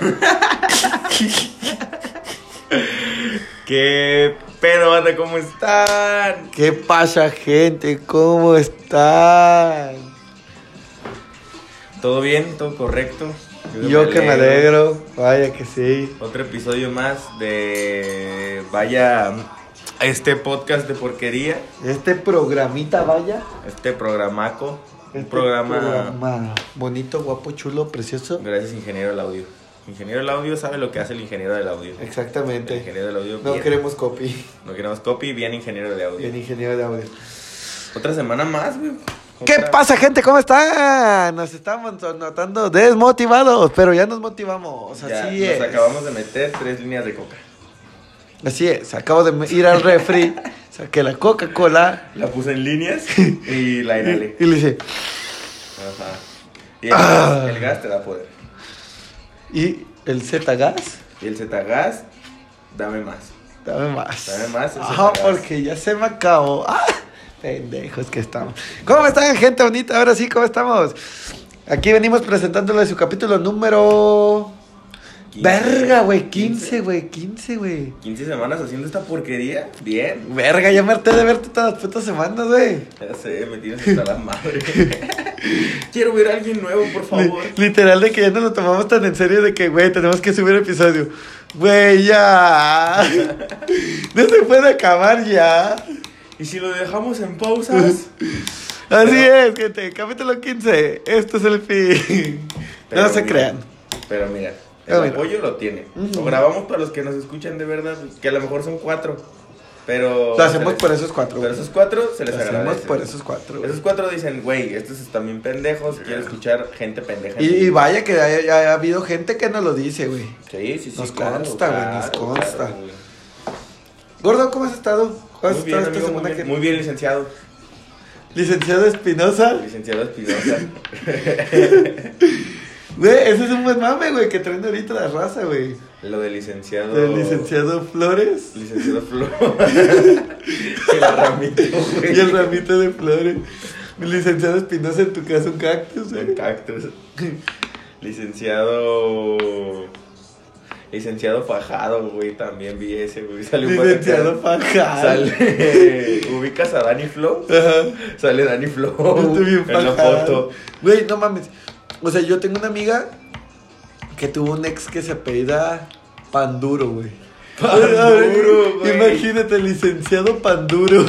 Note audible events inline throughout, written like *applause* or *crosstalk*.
*laughs* ¿Qué pedo, banda? ¿Cómo están? ¿Qué pasa, gente? ¿Cómo están? ¿Todo bien? ¿Todo correcto? Yo que me alegro, vaya que sí. Otro episodio más de Vaya este podcast de porquería, Este programita, vaya. este programaco, un Este programa. programa bonito, guapo, chulo, precioso. Gracias, ingeniero del audio. Ingeniero del audio sabe lo que hace el ingeniero del audio. El Exactamente. ingeniero del audio. No bien. queremos copy. No queremos copy, bien ingeniero de audio. Bien, ingeniero de audio. Otra semana más, güey. ¿Qué Otra- pasa, gente? ¿Cómo están? Nos estamos notando desmotivados, pero ya nos motivamos. Ya, Así nos es. acabamos de meter tres líneas de coca. Así es. Acabo de ir al refri, *laughs* saqué la Coca-Cola La puse en líneas *laughs* y la inhalé. y le dije, Ajá. Y el, Ah. gas, el gas te da poder. ¿Y el Z-Gas? Y el Z-gas, dame más. Dame más. Dame más, Z-Gas. porque ya se me acabó. ¡Ah! Pendejos que estamos. ¿Cómo están, gente bonita? Ahora sí, ¿cómo estamos? Aquí venimos presentándoles su capítulo número... 15. Verga, güey, 15, güey, 15, güey. 15 semanas haciendo esta porquería. Bien. Verga, ya me harté de verte todas las putas semanas, güey. Ya sé, me tienes hasta la madre. *laughs* *laughs* Quiero ver a alguien nuevo, por favor. Li- Literal de que ya no lo tomamos tan en serio de que, güey, tenemos que subir episodio. Güey, ya. *laughs* No se puede acabar ya. Y si lo dejamos en pausas. *laughs* Así Pero- es, gente. Capítulo 15. Esto es el fin. Pero no se mira, crean. Pero mira, el Pero mira. apoyo lo tiene. Lo grabamos para los que nos escuchan de verdad, que a lo mejor son cuatro. Pero. Lo hacemos les- por esos cuatro. Pero güey. esos cuatro se les Lo hacemos agradece. por esos cuatro. güey. Esos cuatro dicen, güey, estos están bien pendejos, quiero escuchar gente pendeja. Y, y vaya que haya, haya habido gente que nos lo dice, güey. Sí, sí, sí. Nos claro, consta, güey, claro, nos consta. claro. Gordo, ¿cómo has estado? ¿Cómo has Muy bien, estado esta amigo, muy semana? bien, que- muy bien, licenciado. Licenciado Espinosa. Licenciado Espinosa. *laughs* Güey, ese es un buen mame, güey, que traen ahorita la raza, güey. Lo licenciado. Del licenciado Flores. Licenciado Flor. *laughs* el ramito, güey. Y el ramito de flores. Mi licenciado Espinosa, en tu caso, un cactus, güey. cactus. Licenciado. Licenciado Fajado, güey. También vi ese, güey. Sale un Licenciado Fajado. Sale. *laughs* ¿Ubicas a Dani Flo? Ajá. Sale Dani Flo. Estoy bien en la foto. Güey, no mames. O sea, yo tengo una amiga que tuvo un ex que se apellida Panduro, güey. Panduro, güey. Imagínate, licenciado Panduro.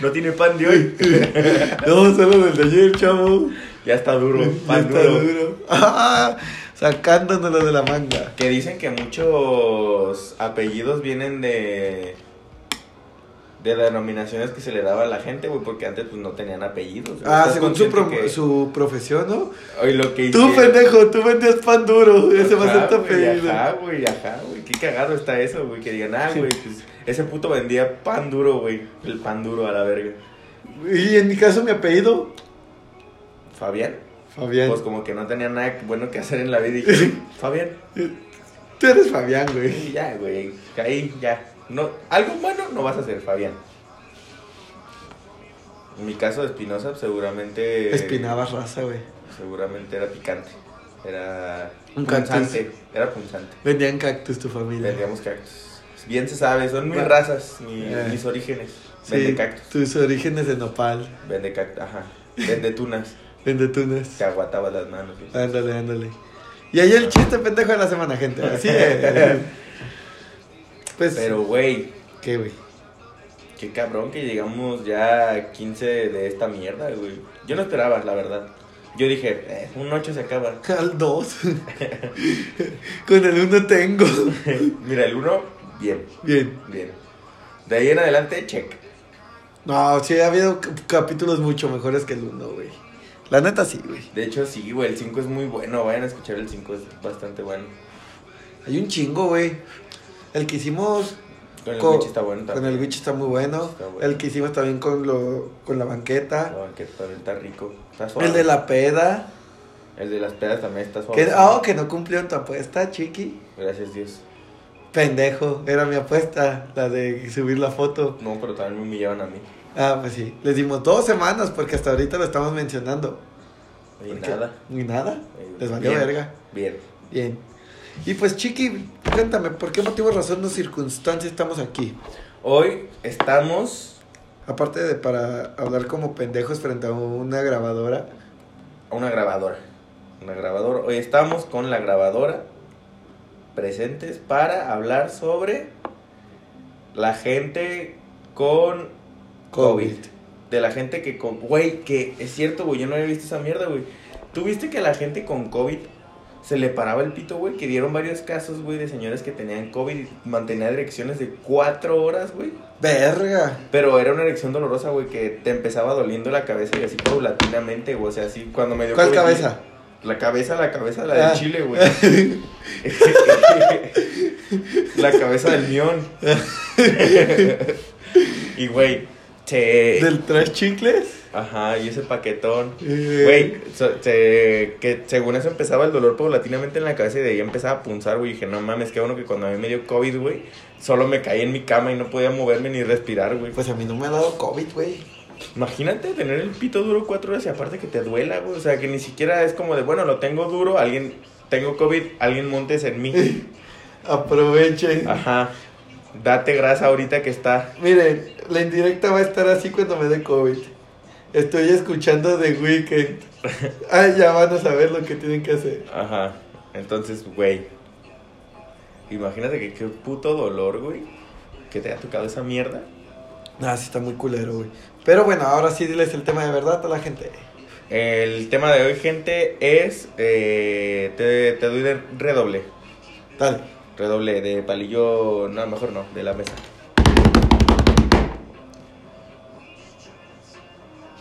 No tiene pan de hoy. *laughs* No, solo del de ayer, chavo. ya está duro. Ya Pan está duro. duro. Ah, sacándonoslo de la manga. Que dicen que muchos apellidos vienen de. De denominaciones que se le daba a la gente, güey, porque antes pues no tenían apellidos. güey. Ah, ¿Estás según su, consciente pro- que su profesión, ¿no? Hoy lo que Tú, hicieron- pendejo, tú vendías pan duro. Ese va a ser tu apellido. Ajá, güey, ajá, güey. Qué cagado está eso, güey. Que digan, ah, güey, pues ese puto vendía pan duro, güey. El pan duro a la verga. Y en mi caso, mi apellido, Fabián. Fabián. Pues como que no tenía nada bueno que hacer en la vida y dije, *laughs* Fabián. Tú eres Fabián, güey. Y ya, güey. Ahí, ya. No, algo bueno no vas a hacer, Fabián. En mi caso de Espinosa, seguramente. Espinabas raza, güey. Seguramente era picante. Era. Un punzante. cactus. Era punzante. Vendían cactus tu familia. Vendíamos cactus. Bien se sabe, son mis razas, Eh. mis orígenes. Sí, Vende cactus. tus orígenes de nopal. Vende cactus, ajá. Vende tunas. *laughs* Vende tunas. Te aguataba las manos. Ándale, ándale. Y ahí el chiste pendejo de la semana, gente. Así es. *laughs* Pues, Pero, güey, ¿qué, güey? qué cabrón que llegamos ya a 15 de esta mierda, güey. Yo no esperaba, la verdad. Yo dije, eh, un 8 se acaba. *laughs* Al 2. *laughs* Con el 1 tengo. *laughs* Mira, el 1, bien, Bien. bien. De ahí en adelante, check. No, sí, ha habido capítulos mucho mejores que el 1, güey. La neta sí, güey. De hecho, sí, güey, el 5 es muy bueno. Vayan a escuchar el 5, es bastante bueno. Hay un chingo, güey. El que hicimos Con el está bueno con el Witch está muy bueno. Está bueno. El que hicimos también con, lo, con la banqueta. La banqueta también está rico. Está suave. El de la peda. El de las pedas también está suave. Que, oh, que no cumplió tu apuesta, chiqui. Gracias, Dios. Pendejo, era mi apuesta, la de subir la foto. No, pero también me humillaban a mí. Ah, pues sí. Les dimos dos semanas porque hasta ahorita lo estamos mencionando. Y ¿Por qué? nada. Ni nada. Eh, Les valió bien, verga. Bien. Bien. Y pues, Chiqui, cuéntame, ¿por qué motivo, razón o circunstancia estamos aquí? Hoy estamos Aparte de para hablar como pendejos frente a una grabadora. a una grabadora. Una grabadora. Hoy estamos con la grabadora presentes para hablar sobre la gente con COVID. De la gente que con... Güey, que es cierto, güey, yo no había visto esa mierda, güey. ¿Tú viste que la gente con COVID se le paraba el pito, güey? Que dieron varios casos, güey, de señores que tenían COVID y mantenían erecciones de cuatro horas, güey. Verga. Pero era una erección dolorosa, güey, que te empezaba doliendo la cabeza y así paulatinamente, güey. O sea, así cuando me dio ¿Cuál COVID, cabeza? La cabeza, la cabeza, la Ah. del chile, güey. *laughs* *laughs* la cabeza del mión. *laughs* y, güey, ¿Del tres chicles? Ajá, y ese paquetón. Eh, Güey, so- se- que según eso empezaba el dolor paulatinamente en la cabeza y de ahí empezaba a punzar, güey. Dije, no mames, qué bueno que cuando a mí me dio COVID, güey, solo me caí en mi cama y no podía moverme ni respirar, güey. Pues a mí no me ha dado COVID, güey. Imagínate tener el pito duro cuatro horas y aparte que te duela, güey. O sea, que ni siquiera es como de, bueno, lo tengo duro, alguien, tengo COVID, alguien montes en mí. *laughs* Aprovechen. Ajá. Date grasa ahorita que está. Miren, la indirecta va a estar así cuando me dé COVID. Estoy escuchando The Weeknd. *laughs* Ah, ya van a saber lo que tienen que hacer. Ajá. Entonces, güey. Imagínate que qué puto dolor, güey. Que te haya tocado esa mierda. Ah, sí está muy culero, güey. Pero bueno, ahora sí diles el tema de verdad a la gente. El tema de hoy, gente, es. eh, te, te doy de redoble. Dale. Redoble de palillo. No, mejor no, de la mesa.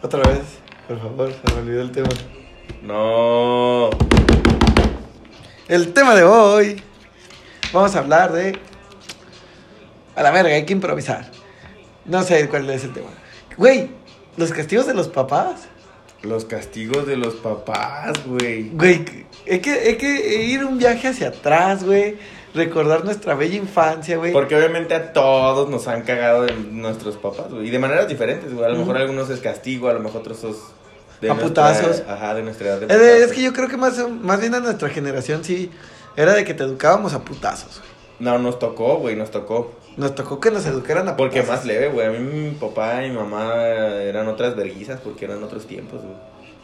Otra vez, por favor, se me olvidó el tema. No. El tema de hoy. Vamos a hablar de. A la verga, hay que improvisar. No sé cuál es el tema. Güey, los castigos de los papás. Los castigos de los papás, güey. Güey, hay que, hay que ir un viaje hacia atrás, güey. Recordar nuestra bella infancia, güey. Porque obviamente a todos nos han cagado de nuestros papás, güey. Y de maneras diferentes, güey. A lo mejor algunos es castigo, a lo mejor otros es de A nuestra- putazos. Ajá, de nuestra edad. de Es, que yo creo que más, más bien a nuestra generación sí era de que te educábamos a putazos. güey. No, nos tocó, güey, nos tocó. Nos tocó que nos educaran a Porque putazos. más leve, güey. A mí mi papá y mi mamá eran otras verguizas porque eran otros tiempos, güey.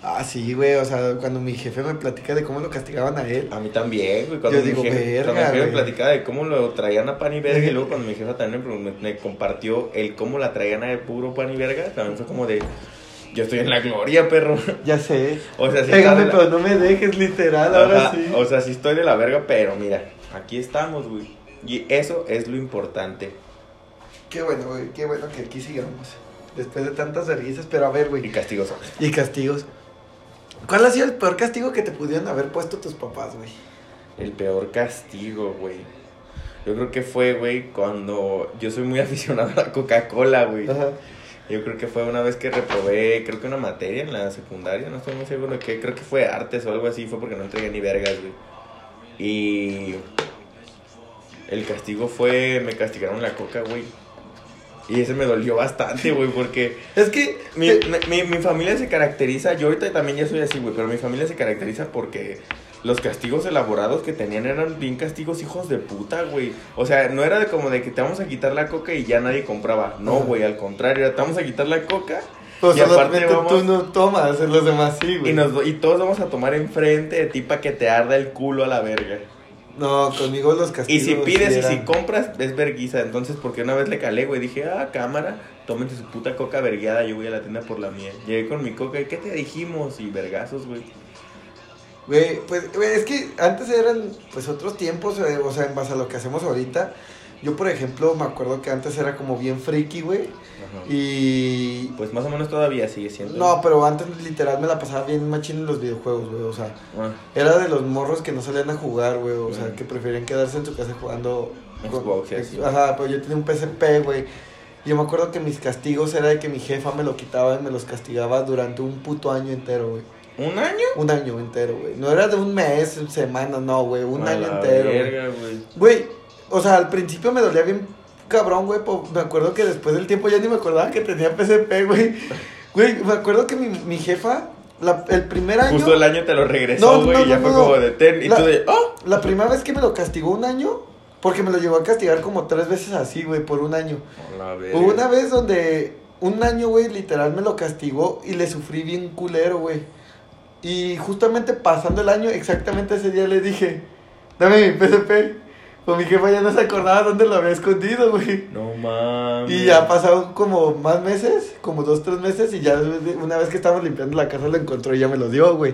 Ah, sí, güey. O sea, cuando mi jefe me platica de cómo lo castigaban a él. A mí también, güey. Cuando Yo mi digo, jefe, verga, cuando mi jefe me platicaba de cómo lo traían a pan y verga, y luego cuando mi jefa también me, compartió el cómo la traían a puro pan y verga, también fue como de, yo estoy en la gloria, perro. *laughs* Ya sé. O sea, sí Pégame, la- pero no me dejes, literal, ahora sí. O sea, sí estoy de la verga, pero mira, aquí estamos, güey. Y eso es lo importante. Qué bueno, güey. Qué bueno que aquí sigamos. Después de tantas vergüenzas, pero a ver, Y güey. castigos. Y castigos. ¿Cuál ha sido el peor castigo que te pudieron haber puesto tus papás, güey? El peor castigo, güey. Yo creo que fue, güey, cuando yo soy muy *laughs* aficionado a la Coca-Cola, güey. Ajá. Yo creo que fue una vez que reprobé, creo que una materia en la secundaria, no estoy muy seguro de qué, creo que fue artes o algo así, fue porque no entregué ni vergas, güey. Y el castigo fue, me castigaron la coca, güey. Y ese me dolió bastante, güey, porque Es que. mi, mi, mi familia se caracteriza, yo ahorita también ya soy así, güey, pero mi familia se caracteriza porque los castigos elaborados que tenían eran bien castigos hijos de puta, güey. O sea, no era de como de que te vamos a quitar la coca y ya nadie compraba. No, güey, al contrario, era, te vamos a quitar la coca pues y aparte vamos- tú no tomas, los demás sí, güey. y, nos, y todos vamos a tomar enfrente de ti para que te arda el culo a la verga. No, conmigo los Y castigos. si pides y si compras, es verguiza. Entonces, porque una vez le calé, güey, dije, ah, cámara, tómense su puta coca vergueada, yo voy a la tienda por la mía. Llegué con mi coca y ¿qué te dijimos? Y vergazos, güey. Güey, pues, güey, es que antes eran, pues, otros tiempos, eh, o sea, en base a lo que hacemos ahorita. Yo, por ejemplo, me acuerdo que antes era como bien friki, güey. Ajá. Y... Pues más o menos todavía sigue siendo. No, pero antes literal me la pasaba bien machín en los videojuegos, güey. O sea, Ah, era de los morros que no salían a jugar, güey. O sea, que preferían quedarse en su casa jugando... Xbox. Ajá, pero yo tenía un PSP, güey. Yo me acuerdo que mis castigos era de que mi jefa me lo quitaba y me los castigaba durante un puto año entero, güey. ¿Un año? Un año entero, güey. No era de un mes, semana, no, güey. Un A año la entero. verga, güey. Güey, o sea, al principio me dolía bien cabrón, güey. Me acuerdo que después del tiempo ya ni me acordaba que tenía PSP, güey. Güey, me acuerdo que mi, mi jefa la- el primer año. Justo el año te lo regresó, no, güey, no, y ya fue como de ten. Y La- tú de, ¡oh! La primera vez que me lo castigó un año, porque me lo llegó a castigar como tres veces así, güey, por un año. Hubo una vez donde un año, güey, literal me lo castigó y le sufrí bien culero, güey. Y justamente pasando el año, exactamente ese día le dije, dame mi PSP. Pues mi jefa ya no se acordaba dónde lo había escondido, güey. No mames. Y ya pasaron como más meses, como dos, tres meses, y ya una vez que estábamos limpiando la casa lo encontró y ya me lo dio, güey.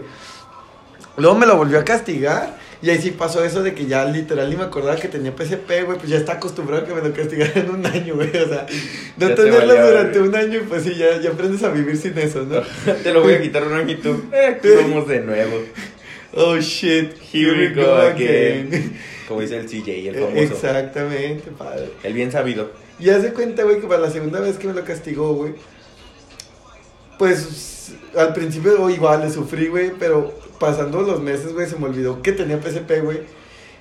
Luego me lo volvió a castigar, y ahí sí pasó eso de que ya literal ni me acordaba que tenía PSP, güey, pues ya está acostumbrado a que me lo castigaran en un año, güey, o sea, no te tenerlo durante güey. un año, y pues sí, ya, ya aprendes a vivir sin eso, ¿no? *laughs* te lo voy a *laughs* quitar un año y tú, eh, vamos de nuevo. Oh shit, Here we go again. Como dice el CJ, el famoso. Exactamente, padre. El bien sabido. Y haz de cuenta, güey, que para la segunda vez que me lo castigó, güey. Pues al principio oh, igual le sufrí, güey, pero pasando los meses, güey, se me olvidó que tenía PSP, güey.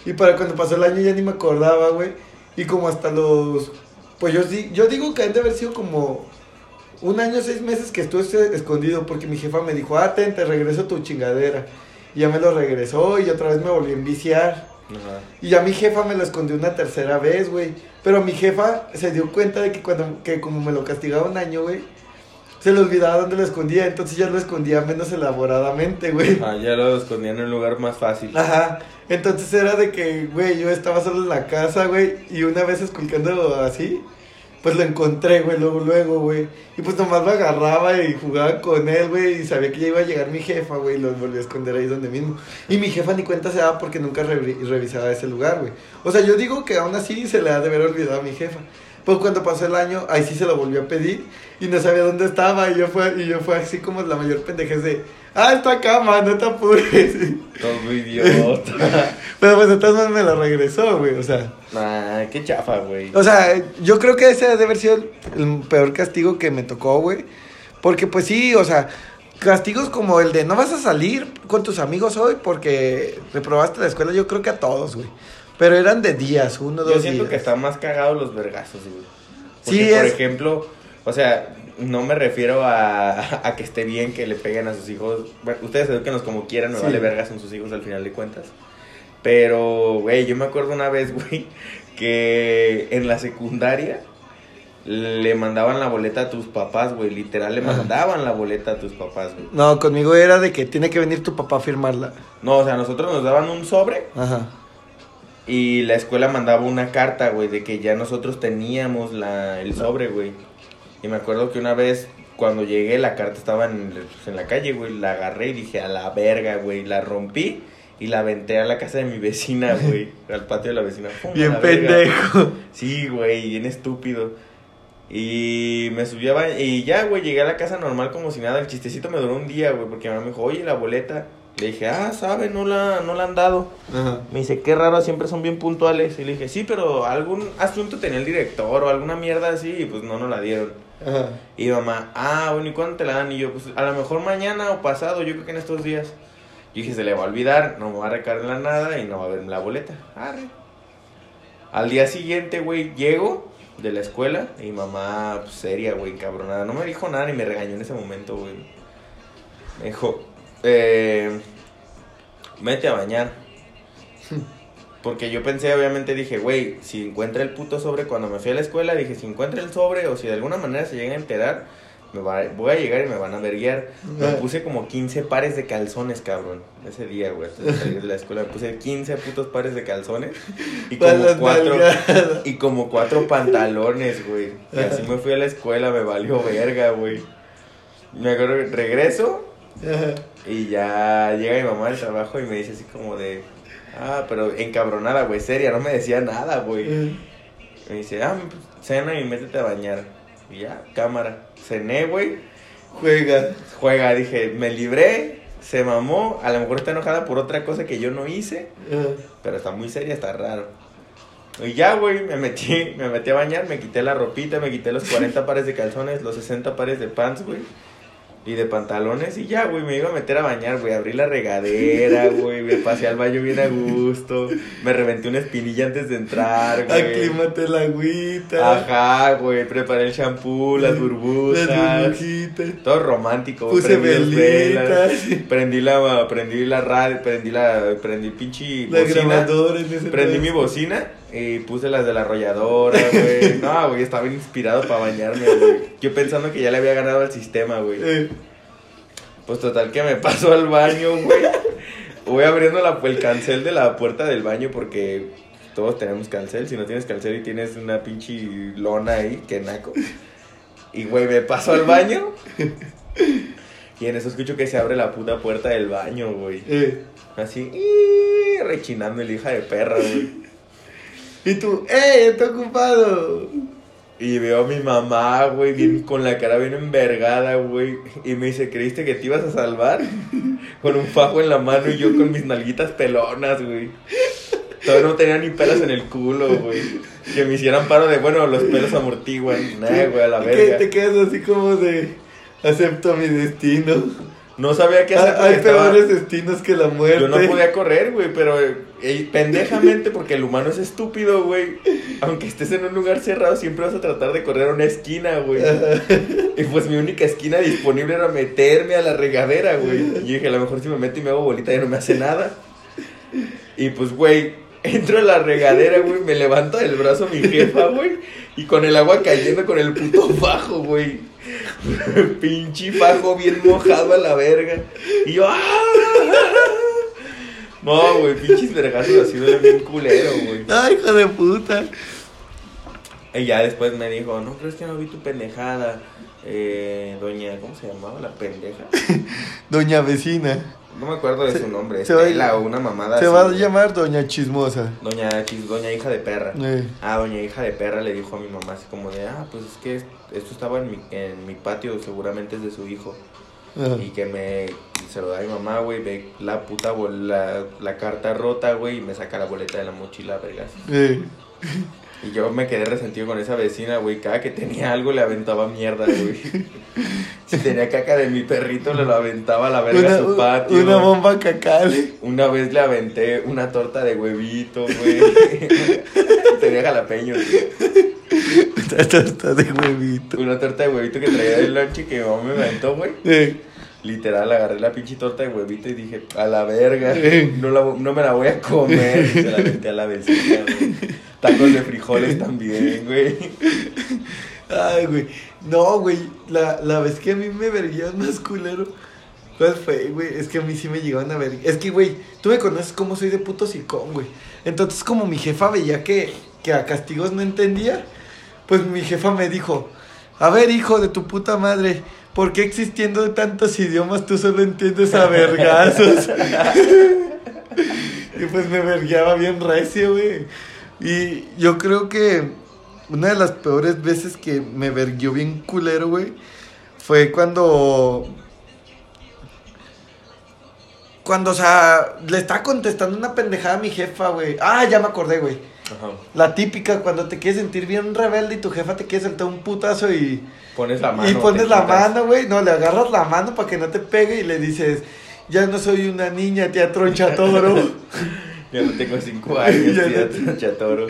Y para cuando pasó el año ya ni me acordaba, güey. Y como hasta los... Pues yo, sí- yo digo que han de haber sido como un año, seis meses que estuve escondido porque mi jefa me dijo, ah, ten, te regreso tu chingadera. Y ya me lo regresó y otra vez me volví a enviciar. Ajá. Y ya mi jefa me lo escondió una tercera vez, güey. Pero mi jefa se dio cuenta de que cuando que como me lo castigaba un año, güey, se le olvidaba dónde lo escondía. Entonces ya lo escondía menos elaboradamente, güey. Ah, ya lo escondían en un lugar más fácil. Ajá. Entonces era de que, güey, yo estaba solo en la casa, güey. Y una vez esculcando así, pues lo encontré, güey, luego, luego, güey. Y pues nomás lo agarraba y jugaba con él, güey. Y sabía que ya iba a llegar mi jefa, güey. Y lo volví a esconder ahí donde mismo. Y mi jefa ni cuenta se daba porque nunca re- revisaba ese lugar, güey. O sea, yo digo que aún así se le ha de haber olvidado a mi jefa. Pues cuando pasó el año, ahí sí se lo volvió a pedir y no sabía dónde estaba. Y yo fue, y yo fue así como la mayor pendejez de, ah, está acá, man, no te apures. *laughs* Todo idiota. *laughs* Pero pues maneras me lo regresó, güey. O sea, nah, qué chafa, güey. o sea, yo creo que ese debe haber sido el peor castigo que me tocó, güey. Porque pues sí, o sea, castigos como el de no vas a salir con tus amigos hoy porque reprobaste la escuela, yo creo que a todos, güey. Pero eran de días, uno, dos Yo siento días. que están más cagados los vergazos, güey. Sí, Porque, por es- ejemplo, o sea, no me refiero a, a que esté bien que le peguen a sus hijos. Bueno, ustedes eduquenlos como quieran, me Sí. vale vergas son sus hijos al final de cuentas. Pero, güey, yo me acuerdo una vez, *laughs* güey, que en la secundaria le mandaban la boleta a tus papás, güey. Literal, le Ajá. mandaban la boleta a tus papás, güey. No, conmigo era de que tiene que venir tu papá a firmarla. No, o sea, nosotros nos daban un sobre Ajá. Y la escuela mandaba una carta, güey, de que ya nosotros teníamos la, el sobre, güey. Y me acuerdo que una vez, cuando llegué, la carta estaba en, pues, en la calle, güey. La agarré y dije, a la verga, güey. La rompí y la aventé a la casa de mi vecina, güey. *laughs* al patio de la vecina. Bien la verga. pendejo. Sí, güey, bien estúpido. Y me subí a y ya, güey, llegué a la casa normal como si nada. El chistecito me duró un día, güey, porque mi mamá me dijo, oye, la boleta. Le dije, ah, sabe, no la, no la han dado. Ajá. Me dice, qué raro, siempre son bien puntuales. Y le dije, sí, pero algún asunto tenía el director o alguna mierda así, y pues no nos la dieron. Ajá. Y mamá, ah, bueno, ¿y cuándo te la dan? Y yo, pues a lo mejor mañana o pasado, yo creo que en estos días. Yo dije, se le va a olvidar, no me va a recargar nada y no va a ver la boleta. Arre. Al día siguiente, güey, llego de la escuela y mamá, pues, seria, güey, encabronada. No me dijo nada ni me regañó en ese momento, güey. Me dijo, eh, mete a bañar. Porque yo pensé, obviamente dije, güey, si encuentra el puto sobre cuando me fui a la escuela, dije, si encuentra el sobre o si de alguna manera se llega a enterar, me va, voy a llegar y me van a verguiar. Me puse como 15 pares de calzones, cabrón, ese día, güey. Antes de salir de la escuela me puse 15 putos pares de calzones y como cuatro y como cuatro pantalones, güey. Y así me fui a la escuela, me valió verga, güey. Me acuerdo regreso Ajá. *laughs* y ya llega mi mamá del trabajo y me dice así como de, ah, pero encabronada, güey, seria, no me decía nada, güey. Me dice, ah, pues, cena y métete a bañar. Y ya, cámara. Cené, güey, Juega. juega, dije, me libré, se mamó, a lo mejor está enojada por otra cosa que yo no hice, pero está muy seria, está raro. Y ya, güey, me metí, me metí a bañar, me quité la ropita, me quité los 40 pares de calzones, los 60 pares de pants, güey. Y de pantalones y ya, güey, me iba a meter a bañar, güey, abrí la regadera, *laughs* güey, me pasé al baño bien a gusto, me reventé una espinilla antes de entrar, güey. Aclimate la agüita. Ajá, güey, preparé el shampoo, las burbujas. Las burbujitas. Todo romántico, güey. Puse prendí velas, Prendí la, prendí la radio, prendí la, prendí pinche La bocina. en ese Prendí mi bocina y puse las de la arrolladora, güey. *laughs* No, güey, estaba bien inspirado para bañarme, güey. Yo pensando que ya le había ganado al sistema, güey. Eh, Pues total que me paso al baño, güey. Voy abriendo la, el cancel de la puerta del baño porque todos tenemos cancel. Si no tienes cancel y tienes una pinche lona ahí, que naco. Y, güey, me paso al baño. Y en eso escucho que se abre la puta puerta del baño, güey. eh. Así, y rechinando el hija de perra, güey. Y tú, ¡eh! ¡Está ocupado! Y veo a mi mamá, güey, bien, con la cara bien envergada, güey. Y me dice, ¿creíste que te ibas a salvar? *laughs* Con un fajo en la mano y yo con mis nalguitas pelonas, güey. Todavía no tenía ni pelos en el culo, güey. Que me hicieran paro de, bueno, los pelos amortiguan. Nah, güey, a la verga. te quedas así como de, acepto mi destino. No sabía qué hacer. Hay estaba- peores destinos que la muerte. Yo no podía correr, güey, pero eh, pendejamente, porque el humano es estúpido, güey. Aunque estés en un lugar cerrado, siempre vas a tratar de correr a una esquina, güey. Y pues mi única esquina disponible era meterme a la regadera, güey. Y dije, a lo mejor si me meto y me hago bolita ya no me hace nada. Y pues, güey, entro a la regadera, güey, me levanta del brazo mi jefa, güey. Y con el agua cayendo con el puto fajo, güey. Pinche fajo bien mojado a la verga. Y yo, ¡ah! No, güey, pinches vergazos así duele bien culero, güey. Ay, hijo de puta. Y ya después me dijo, no, pero es que no vi tu pendejada. Eh, doña, ¿cómo se llamaba la pendeja? *laughs* Doña vecina. No me acuerdo de Se- su nombre, se va a- Estela o una mamada Se así, va a llamar Doña Chismosa. Doña, Chis- doña hija de perra. Eh. Ah, doña hija de perra le dijo a mi mamá así como de, ah, pues es que esto estaba en mi, en mi patio, seguramente es de su hijo. Ajá. Y que me se lo da a mi mamá, güey, ve la puta bol- la, la carta rota, güey, y me saca la boleta de la mochila, vergas. Eh. Y yo me quedé resentido con esa vecina, güey. Cada que tenía algo le aventaba mierda, güey. *laughs* Si tenía caca de mi perrito, le lo aventaba a la verga a su Una, patio. una bomba cacal. Una vez le aventé una torta de huevito, güey. *laughs* tenía jalapeños. güey. Una torta de huevito. Una torta de huevito que traía del lunch y que mi mamá me aventó, güey. Eh. Literal, agarré la pinche torta de huevito y dije, a la verga, Eh. no, la, no me la voy a comer. Y se la aventé a la vecina, güey. Tacos de frijoles también, güey. Ay, güey. No, güey. La, la vez que a mí me verguían más culero. ¿Cuál fue, güey? Es que a mí sí me llegaban a ver. Es que, güey, tú me conoces cómo soy de puto sicón, güey. Entonces, como mi jefa veía que, que a castigos no entendía, pues mi jefa me dijo: A ver, hijo de tu puta madre, ¿por qué existiendo tantos idiomas tú solo entiendes a vergazos? *laughs* y pues me vergueaba bien recio, güey. Y yo creo que una de las peores veces que me verguió bien culero, güey, fue cuando. Cuando, o sea, le estaba contestando una pendejada a mi jefa, güey. Ah, ya me acordé, güey. Ajá. La típica, cuando te quieres sentir bien rebelde y tu jefa te quiere saltar un putazo y. Pones la mano. y pones la quitas. mano, güey. No, le agarras la mano para que no te pegue y le dices. Ya no soy una niña, tía troncha *laughs* toro. Ya no tengo cinco años, *laughs* Ya ya no- chatoro.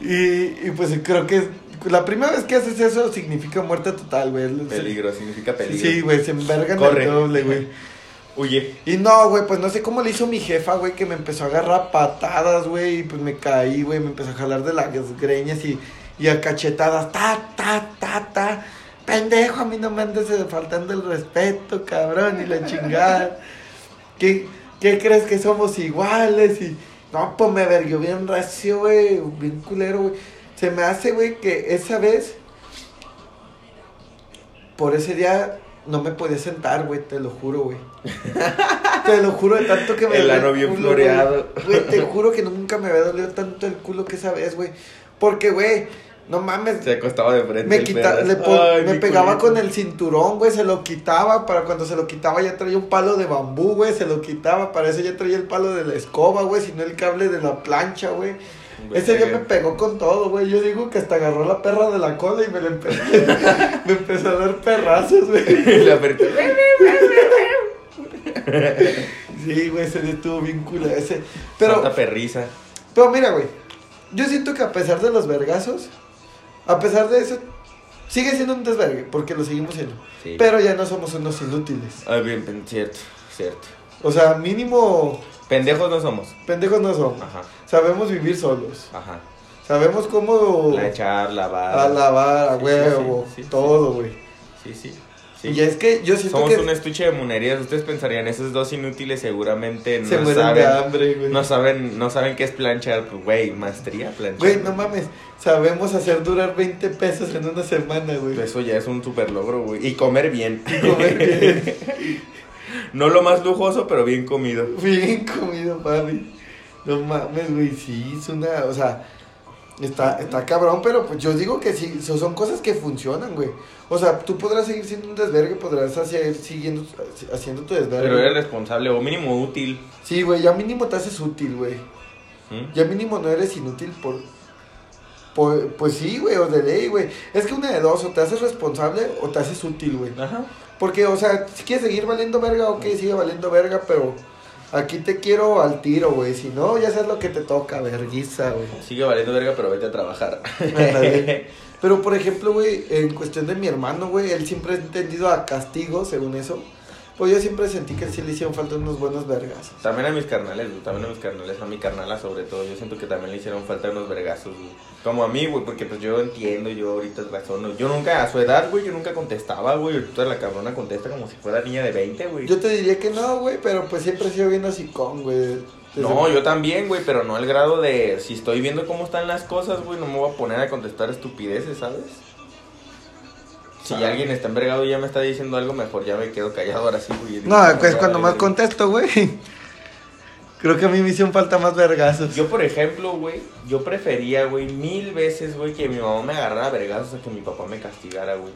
y, y pues creo que la primera vez que haces eso significa muerte total, güey. Peligro, significa peligro. Sí, güey, se envergan Corre. el doble, güey. *laughs* Huye. Y no, güey, pues no sé cómo le hizo mi jefa, güey, que me empezó a agarrar patadas, güey, y pues me caí, güey, me empezó a jalar de las greñas y, y a cachetadas, ta, ta, ta, ta. Pendejo, a mí no me andes faltando el respeto, cabrón, y la chingada. *laughs* ¿Qué, qué crees que somos iguales? Y no, pues me verguió bien recio, güey, bien culero, güey. Se me hace, güey, que esa vez, por ese día, no me podía sentar, güey, te lo juro, güey. *laughs* Te lo juro de tanto que me El ano bien culo, floreado. Güey, te juro que nunca me había dolido tanto el culo que esa vez, güey. Porque, güey, no mames. Se acostaba de frente. Me, quita- le Ay, me pegaba culito. con el cinturón, güey, se lo quitaba. Para cuando se lo quitaba ya traía un palo de bambú, güey, se lo quitaba. Para eso ya traía el palo de la escoba, güey, si no el cable de la plancha, güey. Güey, Ese día que- me pegó con todo, güey. Yo digo que hasta agarró la perra de la cola y me, la empezó, *laughs* me empezó a dar perrazos, güey. *laughs* La perrita. Sí, güey, ese día estuvo bien culo ese. Pero, Santa perrisa. pero mira, güey. Yo siento que a pesar de los vergazos, a pesar de eso, sigue siendo un desvergue, porque lo seguimos siendo. Sí. Pero ya no somos unos inútiles. Ah, bien, pen- cierto, cierto. O sea, mínimo Pendejos no somos. pendejos no somos. Ajá, Sabemos vivir solos. ajá. Sabemos cómo La echar, lavar. a lavar, a Sí, huevo, sí, sí, todo, güey. Sí, sí. Y es que yo siento Somos que un estuche de monerías. Ustedes pensarían, esos dos inútiles seguramente se no mueren saben. de hambre, güey. No saben, no saben qué es planchar, pues, güey, maestría planchar. Güey, no mames. Sabemos hacer durar 20 pesos en una semana, güey. Eso ya es un super logro, güey. Y comer bien. Comer bien. *laughs* no lo más lujoso, pero bien comido. *laughs* Bien comido, papi. No mames, güey, sí, es una, o sea, está, está cabrón, pero pues yo digo que sí, so- son cosas que funcionan, güey. O sea, tú podrás seguir siendo un desvergue, podrás hacer, siguiendo, haciendo tu desvergue. Pero eres responsable o mínimo útil. Sí, güey, ya mínimo te haces útil, güey. ¿Mm? Ya mínimo no eres inútil por... por- pues sí, güey, o de ley, güey. Es que una de dos, o te haces responsable o te haces útil, güey. Ajá. Porque, o sea, si quieres seguir valiendo verga, ok, sigue valiendo verga, pero aquí te quiero al tiro, güey. Si no, ya sabes lo que te toca, verguiza, güey. Sigue valiendo verga, pero vete a trabajar. *laughs* Pero, por ejemplo, güey, en cuestión de mi hermano, güey, él siempre ha entendido a castigo, según eso. Pues yo siempre sentí que sí le hicieron falta unos buenos vergas. También a mis carnales, güey. También a mis carnales, a mi carnala sobre todo. Yo siento que también le hicieron falta unos vergazos, güey. Como a mí, güey, porque pues yo entiendo, yo ahorita razono. Yo nunca, a su edad, güey, yo nunca contestaba, güey. Ahorita la cabrona contesta como si fuera niña de 20, güey. Yo te diría que no, güey, pero pues siempre he sido bien hocicón, güey. Desde- No, yo también, güey, pero no al grado de si estoy viendo cómo están las cosas, güey, no me voy a poner a contestar estupideces, ¿sabes? Si alguien está envergado y ya me está diciendo algo, mejor ya me quedo callado ahora sí, güey. No, pues Ya, cuando más contesto, güey. Creo que a mí me hicieron falta más vergazos. Yo, por ejemplo, güey, yo prefería, güey, mil veces, güey, que mi mamá me agarrara a vergazos a que mi papá me castigara, güey.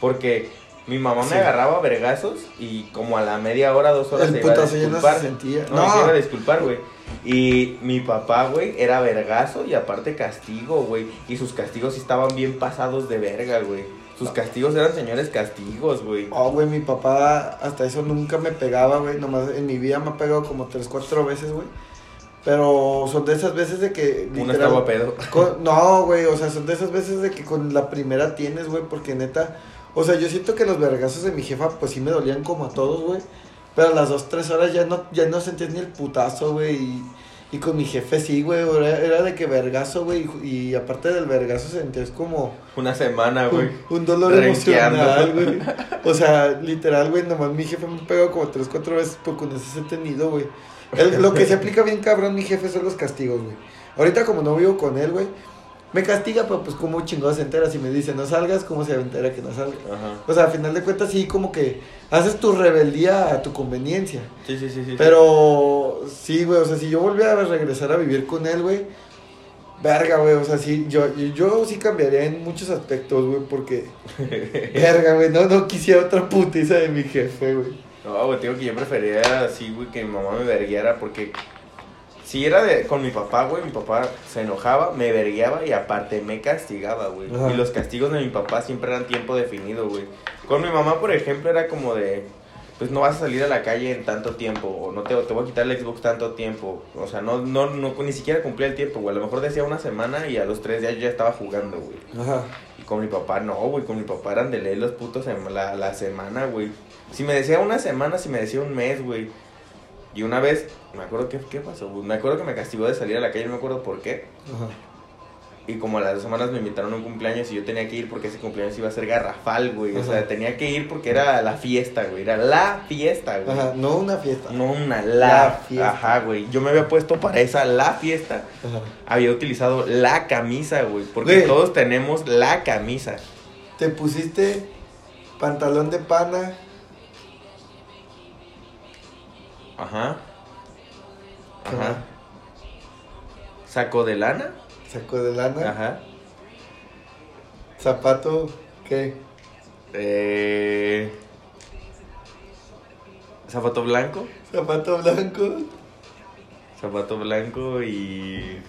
Porque mi mamá Sí. me agarraba a vergazos y como a la media hora, dos horas se iba a se disculpar. sentía. No, No. se iba a disculpar, güey. Y mi papá, güey, era vergazo y aparte castigo, güey. Y sus castigos estaban bien pasados de verga, güey. Sus castigos eran señores castigos, güey. Oh, güey, mi papá hasta eso nunca me pegaba, güey. Nomás en mi vida me ha pegado como tres, cuatro veces, güey. Pero son de esas veces de que... Una literal, estaba pedo. con- no, güey, o sea, son de esas veces de que con la primera tienes, güey, porque neta... O sea, yo siento que los vergazos de mi jefa, pues sí me dolían como a todos, güey. Pero a las dos, tres horas ya no, ya no sentías ni el putazo, güey. Y, y con mi jefe sí, güey. Era, era de que vergazo, güey. Y, y aparte del vergazo sentías como... Una semana, güey. Un, un dolor Renqueando. emocional, güey. *laughs* O sea, literal, güey, nomás mi jefe me pegó como tres, cuatro veces por con ese tenido, güey. Lo que se aplica bien cabrón mi jefe son los castigos, güey. Ahorita como no vivo con él, güey, me castiga, pero pues como chingados se entera. Si me dice no salgas, ¿cómo se entera que no salga? Ajá. O sea, al final de cuentas sí como que haces tu rebeldía a tu conveniencia. Sí, sí, sí, sí. Pero sí, güey, o sea, si yo volviera a regresar a vivir con él, güey, verga, güey, o sea, sí, yo, yo, yo sí cambiaría en muchos aspectos, güey, porque, *laughs* verga, güey, no, no quisiera otra putiza de mi jefe, güey. No, güey, te digo que yo prefería así, güey, que mi mamá me verguiara porque si era de, con mi papá, güey, mi papá se enojaba, me verguiaba y aparte me castigaba, güey. Ajá. Y los castigos de mi papá siempre eran tiempo definido, güey. Con mi mamá, por ejemplo, era como de, pues no vas a salir a la calle en tanto tiempo, o no te, te voy a quitar el Xbox tanto tiempo. O sea, no, no, no, ni siquiera cumplía el tiempo, güey. A lo mejor decía una semana y a los tres días yo ya estaba jugando, güey. Ajá. Y con mi papá no, güey, con mi papá eran de ley los putos la, la semana, güey. Si me decía una semana, si me decía un mes, güey. Y una vez, me acuerdo que, ¿qué pasó? Me acuerdo que me castigó de salir a la calle, no me acuerdo por qué. Ajá. Y como a las dos semanas me invitaron a un cumpleaños y yo tenía que ir porque ese cumpleaños iba a ser garrafal, güey. O sea, tenía que ir porque era la fiesta, güey. Era la fiesta, güey. Ajá, no una fiesta. No una, La la, fiesta. Ajá, güey. Yo me había puesto para esa la fiesta. Ajá. Había utilizado la camisa, güey. Porque Güey. todos tenemos la camisa. Te pusiste pantalón de pana, Ajá. Ajá. Saco de lana. saco de lana, Ajá. zapato, ¿qué? Eh... Zapato blanco. Zapato blanco. Zapato blanco y.